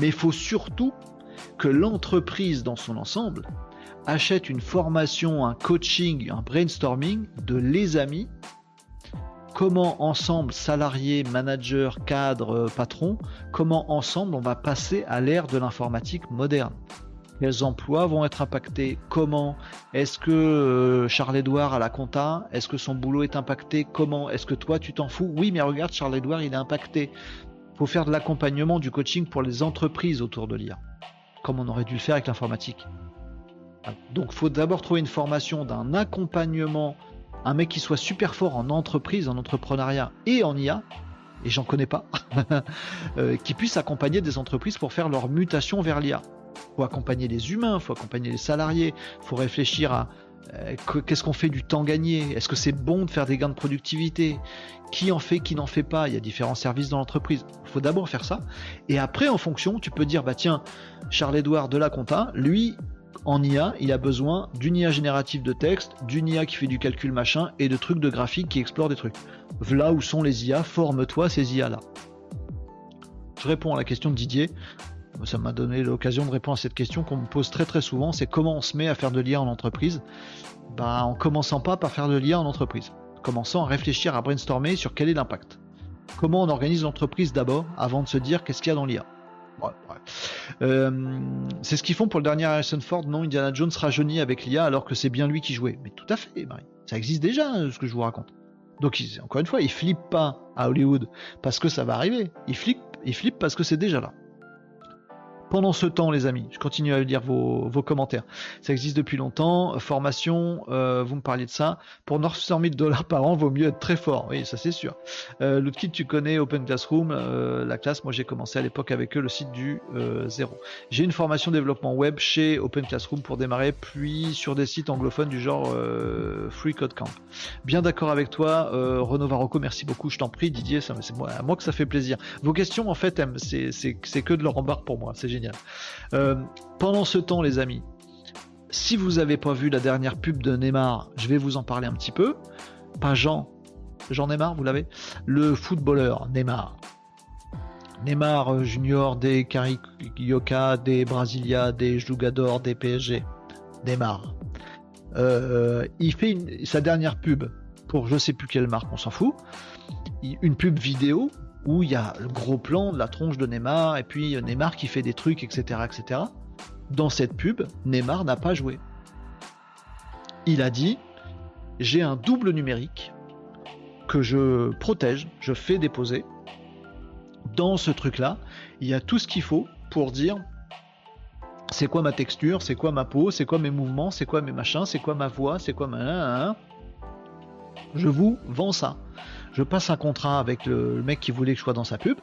mais il faut surtout que l'entreprise dans son ensemble achète une formation, un coaching, un brainstorming de les amis comment ensemble, salariés, managers, cadres, euh, patrons, comment ensemble on va passer à l'ère de l'informatique moderne. Quels emplois vont être impactés? Comment? Est-ce que euh, Charles-Édouard a la compta? Est-ce que son boulot est impacté? Comment? Est-ce que toi tu t'en fous? Oui, mais regarde, Charles-Édouard, il est impacté. Il faut faire de l'accompagnement, du coaching pour les entreprises autour de l'IA, comme on aurait dû le faire avec l'informatique. Donc il faut d'abord trouver une formation d'un accompagnement un mec qui soit super fort en entreprise, en entrepreneuriat et en IA, et j'en connais pas, <laughs> euh, qui puisse accompagner des entreprises pour faire leur mutation vers l'IA. Faut accompagner les humains, faut accompagner les salariés, faut réfléchir à Euh, qu'est-ce qu'on fait du temps gagné? Est-ce que c'est bon de faire des gains de productivité? Qui en fait, qui n'en fait pas? Il y a différents services dans l'entreprise. Il faut d'abord faire ça. Et après, en fonction, tu peux dire, bah tiens, Charles-Édouard de la compta, lui, en IA, il a besoin d'une IA générative de texte, d'une IA qui fait du calcul machin et de trucs de graphique qui explorent des trucs. Là où sont les IA, forme-toi ces IA-là. Je réponds à la question de Didier. Ça m'a donné l'occasion de répondre à cette question qu'on me pose très très souvent, c'est comment on se met à faire de l'IA en entreprise? Bah, En commençant pas par faire de l'IA en entreprise. Commençant à réfléchir, à brainstormer sur quel est l'impact. Comment on organise l'entreprise d'abord avant de se dire qu'est-ce qu'il y a dans l'IA. Euh, c'est ce qu'ils font pour le dernier Harrison Ford. Non, Indiana Jones rajeunit avec l'IA alors que c'est bien lui qui jouait. Mais tout à fait. Ça existe déjà, hein, ce que je vous raconte. Donc, encore une fois, il flippe pas à Hollywood parce que ça va arriver. Il flippe, il flippe parce que c'est déjà là. Pendant ce temps, les amis, je continue à lire vos, commentaires. Ça existe depuis longtemps. Formation, euh, vous me parliez de ça. Pour 900 000 dollars par an, vaut mieux être très fort. Oui, ça c'est sûr. Euh, kit, tu connais Open Classroom, euh, la classe. Moi, j'ai commencé à l'époque avec eux le site du euh, zéro. J'ai une formation développement web chez Open Classroom pour démarrer, puis sur des sites anglophones du genre Free Code Camp. Bien d'accord avec toi, Renaud Varocco. Merci beaucoup. Je t'en prie, Didier. C'est à moi que ça fait plaisir. Vos questions, en fait, c'est que de leur embarque pour moi. C'est euh, pendant ce temps, les amis, si vous n'avez pas vu la dernière pub de Neymar, je vais vous en parler un petit peu. Pas Jean, Jean Neymar, vous l'avez? Le footballeur Neymar. Neymar euh, Junior des Carioca, des Brasilia, des Jugador, des PSG. Neymar. Euh, il fait sa dernière pub pour je sais plus quelle marque, on s'en fout. Une pub vidéo où il y a le gros plan de la tronche de Neymar et puis Neymar qui fait des trucs, etc. etc. Dans cette pub, Neymar n'a pas joué. Il a dit j'ai un double numérique que je protège, je fais déposer. Dans ce truc-là, il y a tout ce qu'il faut pour dire c'est quoi ma texture, c'est quoi ma peau, c'est quoi mes mouvements, c'est quoi mes machins, c'est quoi ma voix, c'est quoi ma... Je vous vends ça je passe un contrat avec le, mec qui voulait que je sois dans sa pub,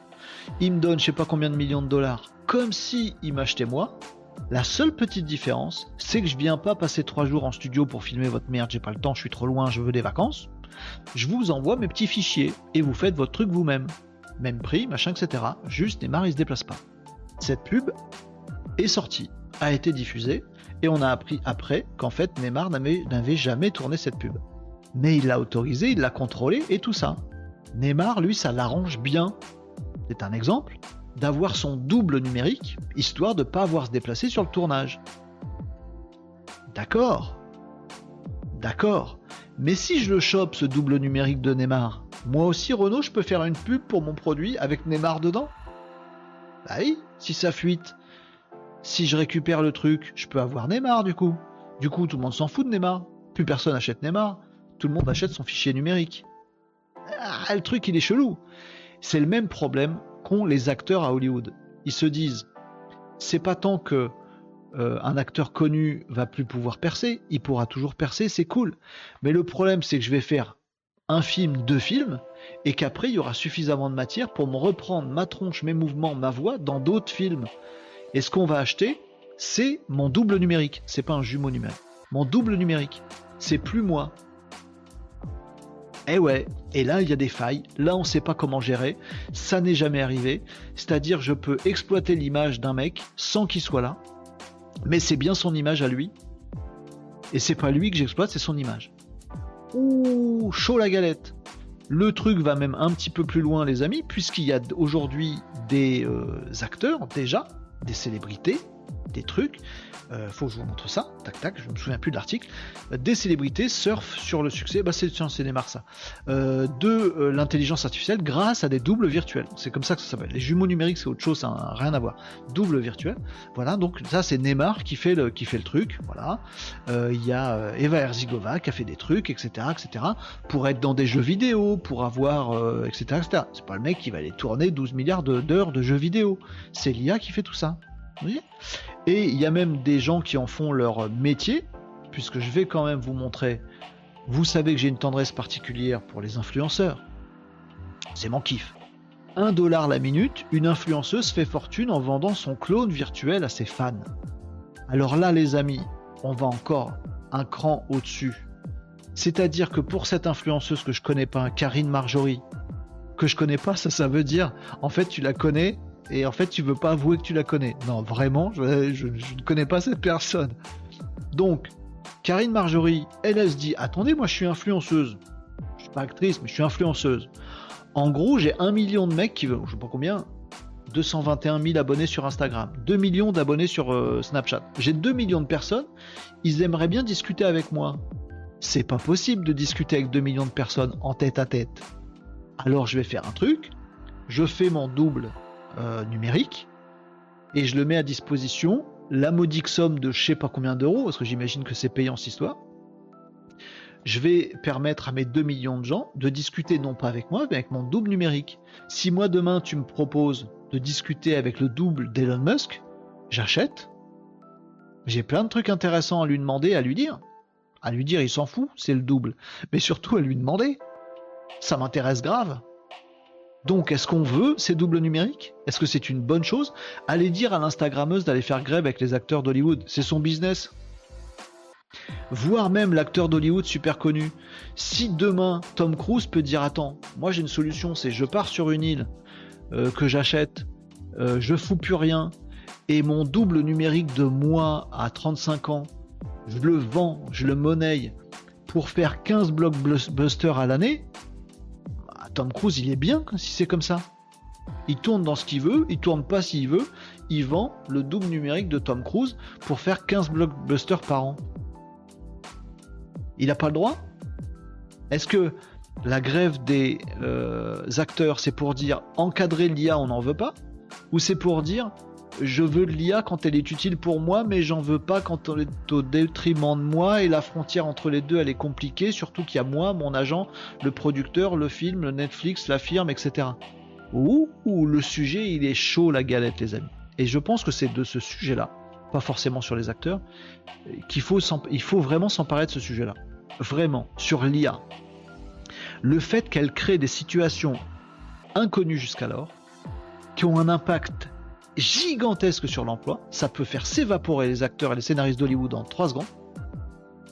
il me donne je sais pas combien de millions de dollars, comme si il m'achetait moi. La seule petite différence, c'est que je viens pas passer trois jours en studio pour filmer votre merde, j'ai pas le temps, je suis trop loin, je veux des vacances. Je vous envoie mes petits fichiers et vous faites votre truc vous-même. Même prix, machin, etc. Juste Neymar il se déplace pas. Cette pub est sortie, a été diffusée, et on a appris après qu'en fait Neymar n'avait jamais tourné cette pub mais il l'a autorisé, il l'a contrôlé et tout ça. Neymar, lui, ça l'arrange bien. C'est un exemple d'avoir son double numérique, histoire de ne pas avoir se déplacer sur le tournage. D'accord. D'accord. Mais si je le chope, ce double numérique de Neymar, moi aussi, Renault, je peux faire une pub pour mon produit avec Neymar dedans? Bah oui, si ça fuite. Si je récupère le truc, je peux avoir Neymar du coup. Du coup, tout le monde s'en fout de Neymar. Plus personne achète Neymar tout le monde achète son fichier numérique. Ah, le truc, il est chelou. C'est le même problème qu'ont les acteurs à Hollywood. Ils se disent, c'est pas tant que euh, un acteur connu va plus pouvoir percer, il pourra toujours percer, c'est cool. Mais le problème, c'est que je vais faire un film, deux films, et qu'après, il y aura suffisamment de matière pour me reprendre ma tronche, mes mouvements, ma voix dans d'autres films. Et ce qu'on va acheter, c'est mon double numérique. C'est pas un jumeau numérique. Mon double numérique. C'est plus moi, eh ouais, et là il y a des failles, là on ne sait pas comment gérer, ça n'est jamais arrivé, c'est-à-dire je peux exploiter l'image d'un mec sans qu'il soit là, mais c'est bien son image à lui, et c'est pas lui que j'exploite, c'est son image. Ouh, chaud la galette. Le truc va même un petit peu plus loin les amis, puisqu'il y a aujourd'hui des euh, acteurs déjà, des célébrités, des trucs, euh, faut que je vous montre ça, tac tac, je me souviens plus de l'article, des célébrités surfent sur le succès, bah c'est démarre ça, euh, de euh, l'intelligence artificielle grâce à des doubles virtuels. C'est comme ça que ça s'appelle. Les jumeaux numériques c'est autre chose, ça n'a rien à voir. Double virtuel, voilà, donc ça c'est Neymar qui fait le, qui fait le truc, voilà. Il y a Eva Herzigova qui a fait des trucs, etc., etc., pour être dans des jeux vidéo, pour avoir, etc., etc. C'est pas le mec qui va aller tourner 12 milliards d'heures de, jeux vidéo, c'est l'IA qui fait tout ça. Et il y a même des gens qui en font leur métier, puisque je vais quand même vous montrer. Vous savez que j'ai une tendresse particulière pour les influenceurs. C'est mon kiff. 1 dollar la minute, une influenceuse fait fortune en vendant son clone virtuel à ses fans. Alors là, les amis, on va encore un cran au-dessus. C'est-à-dire que pour cette influenceuse que je connais pas, Karine Marjorie, que je connais pas, ça, ça veut dire, en fait, tu la connais et en fait, tu veux pas avouer que tu la connais. Non, vraiment, je, ne connais pas cette personne. Donc, Karine Marjorie, elle, elle se dit, attendez, moi, je suis influenceuse. Je suis pas actrice, mais je suis influenceuse. En gros, j'ai un million de mecs qui veulent, je sais pas combien, 221 000 abonnés sur Instagram, 2 millions d'abonnés sur euh, Snapchat. J'ai 2 millions de personnes, ils aimeraient bien discuter avec moi. C'est pas possible de discuter avec 2 millions de personnes en tête à tête. Alors je vais faire un truc, je fais mon double euh, numérique et je le mets à disposition la modique somme de je sais pas combien d'euros, parce que j'imagine que c'est payant cette histoire. Je vais permettre à mes 2 millions de gens de discuter non pas avec moi, mais avec mon double numérique. Si moi demain tu me proposes de discuter avec le double d'Elon Musk, j'achète. J'ai plein de trucs intéressants à lui demander, à lui dire. À lui dire, il s'en fout, c'est le double. Mais surtout à lui demander. Ça m'intéresse grave. Donc, est-ce qu'on veut ces doubles numériques? Est-ce que c'est une bonne chose? Allez dire à l'Instagrammeuse d'aller faire grève avec les acteurs d'Hollywood. C'est son business. Voire même l'acteur d'Hollywood super connu. Si demain Tom Cruise peut dire Attends, moi j'ai une solution, c'est je pars sur une île euh, que j'achète, euh, je fous plus rien, et mon double numérique de moi à 35 ans, je le vends, je le monnaie pour faire 15 blockbusters à l'année, Tom Cruise, il est bien si c'est comme ça. Il tourne dans ce qu'il veut, il tourne pas s'il veut, il vend le double numérique de Tom Cruise pour faire 15 blockbusters par an. Il n'a pas le droit? Est-ce que la grève des euh, acteurs, c'est pour dire encadrer l'IA, on n'en veut pas? Ou c'est pour dire je veux de l'IA quand elle est utile pour moi, mais j'en veux pas quand elle est au détriment de moi et la frontière entre les deux elle est compliquée, surtout qu'il y a moi, mon agent, le producteur, le film, le Netflix, la firme, etc. Ouh, le sujet il est chaud la galette les amis. Et je pense que c'est de ce sujet-là, pas forcément sur les acteurs, qu'il faut, il faut vraiment s'emparer de ce sujet-là. Vraiment, sur l'IA. Le fait qu'elle crée des situations inconnues jusqu'alors, qui ont un impact gigantesque sur l'emploi. Ça peut faire s'évaporer les acteurs et les scénaristes d'Hollywood en 3 secondes,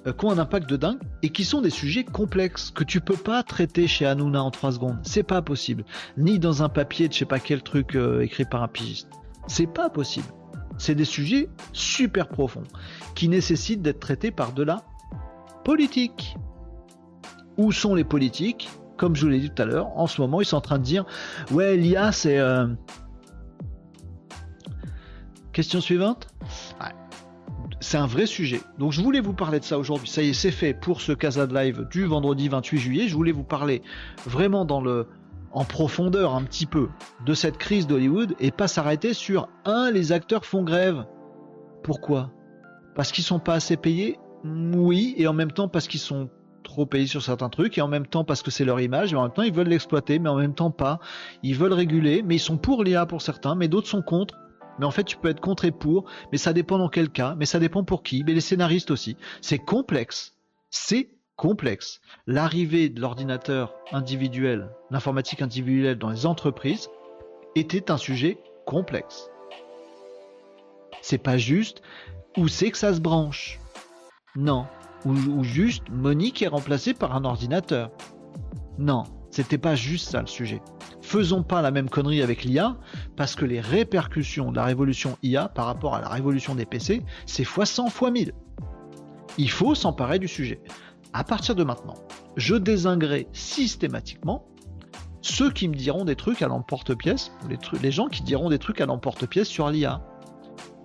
euh, qui ont un impact de dingue et qui sont des sujets complexes que tu peux pas traiter chez Hanouna en 3 secondes. C'est pas possible. Ni dans un papier de je sais pas quel truc euh, écrit par un pigiste. C'est pas possible. C'est des sujets super profonds qui nécessitent d'être traités par de la politique. Où sont les politiques? Comme je vous l'ai dit tout à l'heure, en ce moment, ils sont en train de dire Ouais, l'IA, c'est. Euh, Question suivante C'est un vrai sujet. Donc je voulais vous parler de ça aujourd'hui. Ça y est, c'est fait pour ce Casa de Live du vendredi 28 juillet. Je voulais vous parler vraiment dans le en profondeur un petit peu de cette crise d'Hollywood et pas s'arrêter sur un les acteurs font grève. Pourquoi? Parce qu'ils sont pas assez payés? Oui, et en même temps parce qu'ils sont trop payés sur certains trucs, et en même temps parce que c'est leur image, et en même temps ils veulent l'exploiter, mais en même temps pas. Ils veulent réguler, mais ils sont pour l'IA pour certains, mais d'autres sont contre. Mais en fait, tu peux être contre et pour, mais ça dépend dans quel cas, mais ça dépend pour qui, mais les scénaristes aussi. C'est complexe. C'est complexe. L'arrivée de l'ordinateur individuel, l'informatique individuelle dans les entreprises était un sujet complexe. C'est pas juste où c'est que ça se branche. Non. Ou, juste Monique est remplacée par un ordinateur. Non, c'était pas juste ça le sujet faisons pas la même connerie avec l'IA, parce que les répercussions de la révolution IA par rapport à la révolution des PC, c'est fois 100 fois 1000. Il faut s'emparer du sujet. À partir de maintenant, je désinguerai systématiquement ceux qui me diront des trucs à l'emporte-pièce, les, les gens qui diront des trucs à l'emporte-pièce sur l'IA.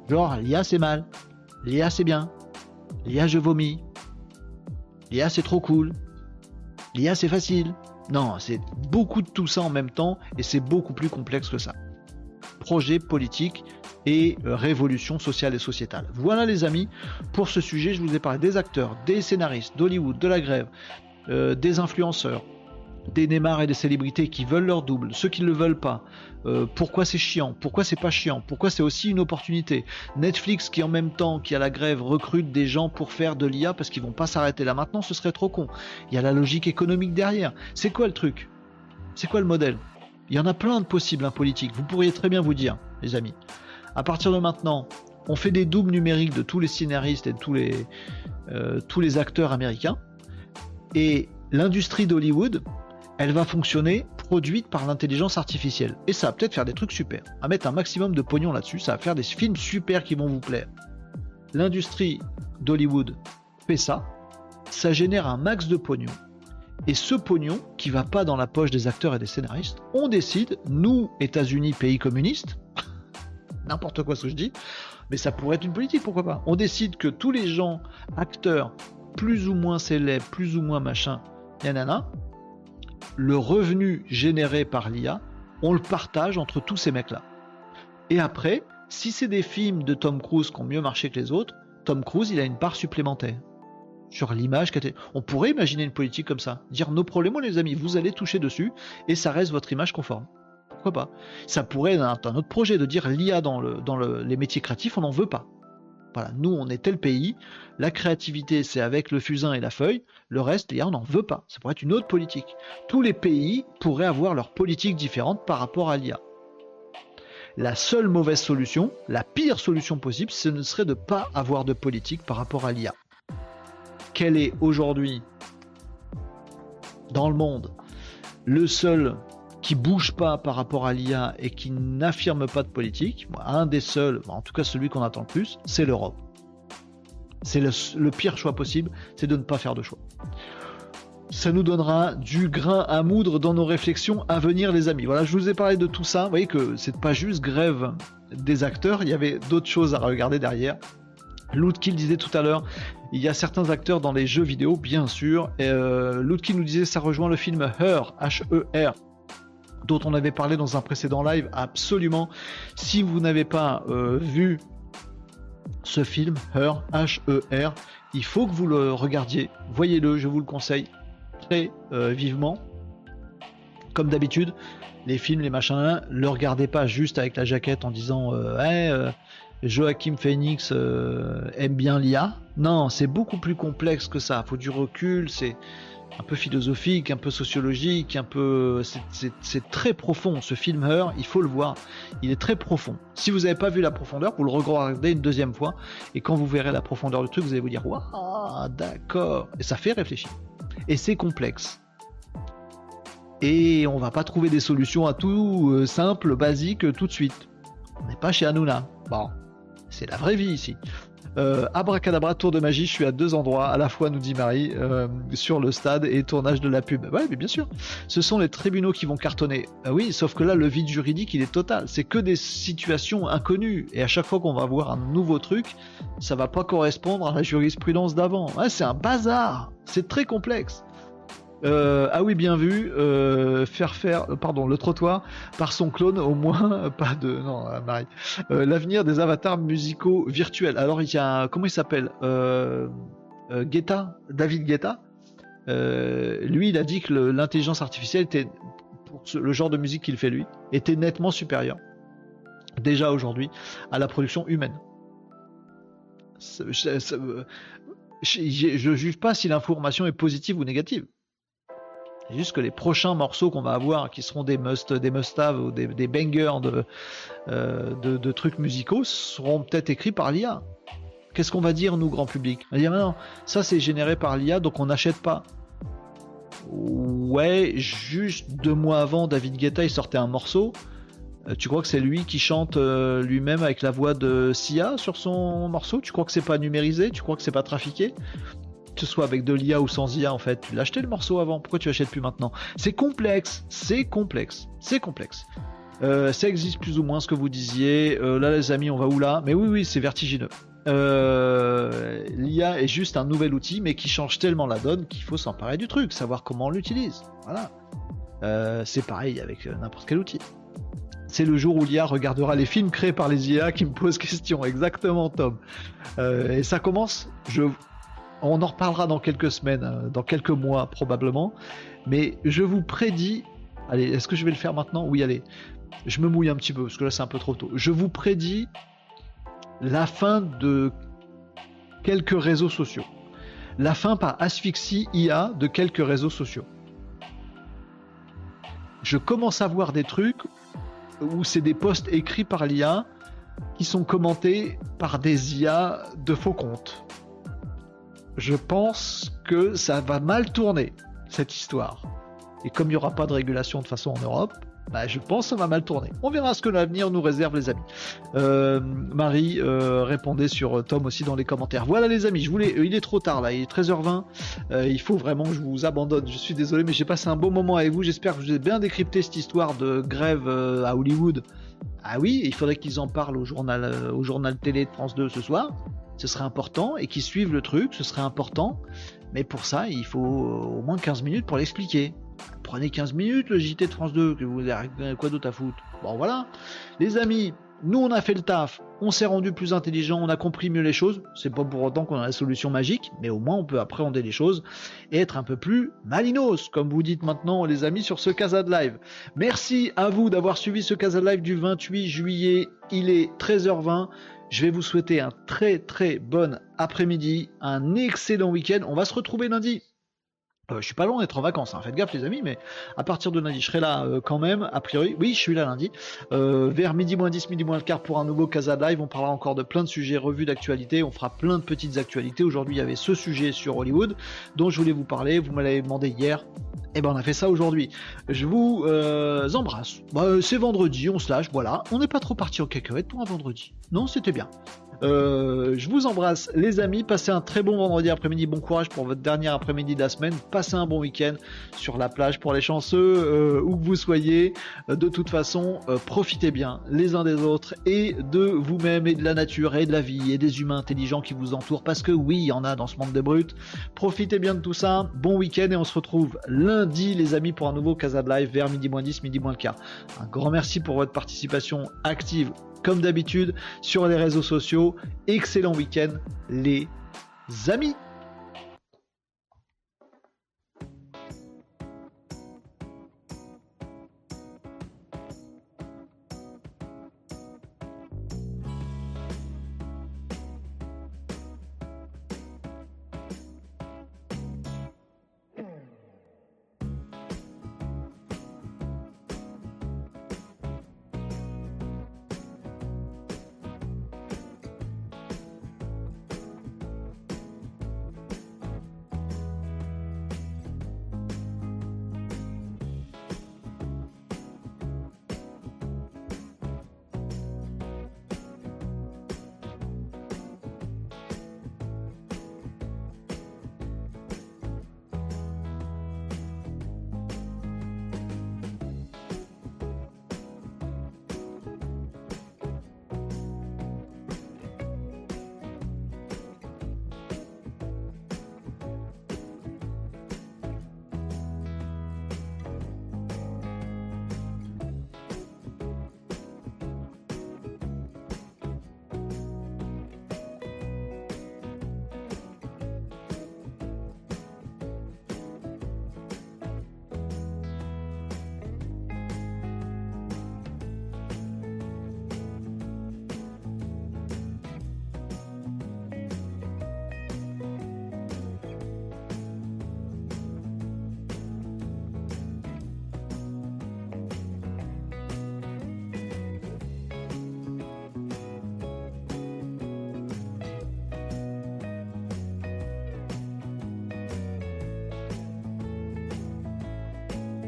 Genre, l'IA c'est mal, l'IA c'est bien, l'IA je vomis, l'IA c'est trop cool, l'IA c'est facile, non, c'est beaucoup de tout ça en même temps et c'est beaucoup plus complexe que ça. Projet politique et euh, révolution sociale et sociétale. Voilà les amis, pour ce sujet, je vous ai parlé des acteurs, des scénaristes, d'Hollywood, de la grève, euh, des influenceurs, des Neymar et des célébrités qui veulent leur double, ceux qui ne le veulent pas. Euh, pourquoi c'est chiant Pourquoi c'est pas chiant Pourquoi c'est aussi une opportunité Netflix qui en même temps qui a la grève recrute des gens pour faire de l'IA parce qu'ils vont pas s'arrêter là maintenant, ce serait trop con. Il y a la logique économique derrière. C'est quoi le truc? C'est quoi le modèle? Il y en a plein de possibles un hein, politique. Vous pourriez très bien vous dire, les amis. À partir de maintenant, on fait des doubles numériques de tous les scénaristes et de tous les, euh, tous les acteurs américains. Et l'industrie d'Hollywood, elle va fonctionner produite par l'intelligence artificielle. Et ça va peut-être faire des trucs super. À mettre un maximum de pognon là-dessus, ça va faire des films super qui vont vous plaire. L'industrie d'Hollywood fait ça, ça génère un max de pognon. Et ce pognon, qui va pas dans la poche des acteurs et des scénaristes, on décide, nous, États-Unis, pays communiste, <laughs> n'importe quoi ce que je dis, mais ça pourrait être une politique, pourquoi pas. On décide que tous les gens, acteurs, plus ou moins célèbres, plus ou moins machin, nanana, le revenu généré par l'IA, on le partage entre tous ces mecs-là. Et après, si c'est des films de Tom Cruise qui ont mieux marché que les autres, Tom Cruise, il a une part supplémentaire sur l'image. On pourrait imaginer une politique comme ça. Dire nos problèmes, les amis, vous allez toucher dessus et ça reste votre image conforme. Pourquoi pas? Ça pourrait être un autre projet de dire l'IA dans, les métiers créatifs, on n'en veut pas. Nous on est tel pays, la créativité c'est avec le fusain et la feuille, le reste l'IA on n'en veut pas. Ça pourrait être une autre politique. Tous les pays pourraient avoir leur politique différente par rapport à l'IA. La seule mauvaise solution, la pire solution possible, ce ne serait de pas avoir de politique par rapport à l'IA quel est aujourd'hui dans le monde le seul qui bouge pas par rapport à l'IA et qui n'affirme pas de politique, un des seuls, en tout cas celui qu'on attend le plus, c'est l'Europe. C'est le, pire choix possible, c'est de ne pas faire de choix. Ça nous donnera du grain à moudre dans nos réflexions à venir, les amis. Voilà, je vous ai parlé de tout ça. Vous voyez que c'est pas juste grève des acteurs, il y avait d'autres choses à regarder derrière. Lootkill disait tout à l'heure, il y a certains acteurs dans les jeux vidéo, bien sûr. Et, euh, nous disait ça rejoint le film Her, H-E-R, dont on avait parlé dans un précédent live. Absolument. Si vous n'avez pas euh, vu ce film, Her, H-E-R, il faut que vous le regardiez. Voyez-le, je vous le conseille très euh, vivement. Comme d'habitude, les films, les machins, le regardez pas juste avec la jaquette en disant hey, Joachim Phoenix euh, aime bien l'IA. Non, c'est beaucoup plus complexe que ça. Faut du recul, c'est un peu philosophique, un peu sociologique, un peu. C'est très profond. Ce film Her, il faut le voir. Il est très profond. Si vous n'avez pas vu la profondeur, vous le regardez une deuxième fois. Et quand vous verrez la profondeur du truc, vous allez vous dire Waouh, d'accord. Et ça fait réfléchir. Et c'est complexe. Et on va pas trouver des solutions à tout euh, simple, basique, tout de suite. On n'est pas chez Hanouna. Bon, c'est la vraie vie ici. Euh, abracadabra, tour de magie, je suis à deux endroits, à la fois, nous dit Marie, euh, sur le stade et tournage de la pub. Ouais, mais bien sûr, ce sont les tribunaux qui vont cartonner. Ah oui, sauf que là, le vide juridique, il est total. C'est que des situations inconnues. Et à chaque fois qu'on va voir un nouveau truc, ça va pas correspondre à la jurisprudence d'avant. c'est un bazar. C'est très complexe. Euh, ah oui, bien vu. Euh, faire faire, euh, pardon, le trottoir par son clone, au moins pas de. Non, Marie. L'avenir des avatars musicaux virtuels. Alors il y a, comment il s'appelle Guetta, David Guetta. lui, il a dit que l'intelligence artificielle était, pour le genre de musique qu'il fait lui, était nettement supérieure déjà aujourd'hui à la production humaine. je, je juge pas si l'information est positive ou négative. C'est juste que les prochains morceaux qu'on va avoir, qui seront des must, des must-have ou des, bangers euh, de, de, trucs musicaux, seront peut-être écrits par l'IA. Qu'est-ce qu'on va dire, nous, grand public? On va dire, non, ça c'est généré par l'IA, donc on n'achète pas. Ouais, juste deux mois avant, David Guetta, il sortait un morceau. Euh, tu crois que c'est lui qui chante euh, lui-même avec la voix de Sia sur son morceau? Tu crois que c'est pas numérisé? Tu crois que c'est pas trafiqué? Ce soit avec de l'IA ou sans IA en fait. Tu l'as acheté le morceau avant, pourquoi tu l'achètes plus maintenant? C'est complexe, c'est complexe, c'est complexe. Euh, ça existe plus ou moins ce que vous disiez. Euh, là les amis, on va où là? Mais oui, oui, c'est vertigineux. Euh, L'IA est juste un nouvel outil, mais qui change tellement la donne qu'il faut s'emparer du truc, savoir comment on l'utilise. Voilà. c'est pareil avec n'importe quel outil. C'est le jour où l'IA regardera les films créés par les IA qui me posent question. Exactement, Tom. et ça commence, je, on en reparlera dans quelques semaines, euh, dans quelques mois probablement. Mais je vous prédis. Allez, est-ce que je vais le faire maintenant? Oui, allez. Je me mouille un petit peu parce que là c'est un peu trop tôt. Je vous prédis la fin de quelques réseaux sociaux. La fin par asphyxie IA de quelques réseaux sociaux. Je commence à voir des trucs où c'est des posts écrits par l'IA qui sont commentés par des IA de faux comptes. Je pense que ça va mal tourner, cette histoire. Et comme il n'y aura pas de régulation de façon en Europe, bah, je pense que ça va mal tourner. On verra ce que l'avenir nous réserve, les amis. Euh, Marie euh, répondait sur Tom aussi dans les commentaires. Voilà, les amis, je voulais. il est trop tard là, il est 13h20. il faut vraiment que je vous abandonne. Je suis désolé, mais j'ai passé un bon moment avec vous. J'espère que je vous ai bien décrypté cette histoire de grève à Hollywood. Ah oui, il faudrait qu'ils en parlent au journal, au journal télé de France 2 ce soir. Ce serait important et qu'ils suivent le truc, ce serait important. Mais pour ça, il faut au moins 15 minutes pour l'expliquer. Prenez 15 minutes le JT de France 2, que vous avez quoi d'autre à foutre. Bon voilà. Les amis, nous on a fait le taf, on s'est rendu plus intelligent, on a compris mieux les choses. C'est pas pour autant qu'on a la solution magique, mais au moins on peut appréhender les choses et être un peu plus malinos, comme vous dites maintenant les amis sur ce Casa de Live. Merci à vous d'avoir suivi ce Casa de Live du 28 juillet. Il est 13h20. Je vais vous souhaiter un très très bon après-midi, un excellent week-end. On va se retrouver lundi euh, je suis pas loin d'être en vacances, hein. faites gaffe les amis, mais à partir de lundi, je serai là euh, quand même, a priori. Oui, je suis là lundi, euh, vers midi moins 10, midi moins le quart pour un nouveau Casa Live. On parlera encore de plein de sujets, revus d'actualité, on fera plein de petites actualités. Aujourd'hui, il y avait ce sujet sur Hollywood dont je voulais vous parler, vous me l'avez demandé hier, et eh ben on a fait ça aujourd'hui. Je vous embrasse. Bah, c'est vendredi, on se lâche, voilà. On n'est pas trop parti en cacahuète pour un vendredi. Non, c'était bien. Euh, je vous embrasse les amis, passez un très bon vendredi après-midi, bon courage pour votre dernier après-midi de la semaine, passez un bon week-end sur la plage pour les chanceux, euh, où que vous soyez, euh, de toute façon, profitez bien les uns des autres et de vous-même et de la nature et de la vie et des humains intelligents qui vous entourent, parce que oui, il y en a dans ce monde de brutes. Profitez bien de tout ça, bon week-end et on se retrouve lundi les amis pour un nouveau Casa de Live vers midi moins 10, midi moins le quart. Un grand merci pour votre participation active comme d'habitude sur les réseaux sociaux. Excellent week-end les amis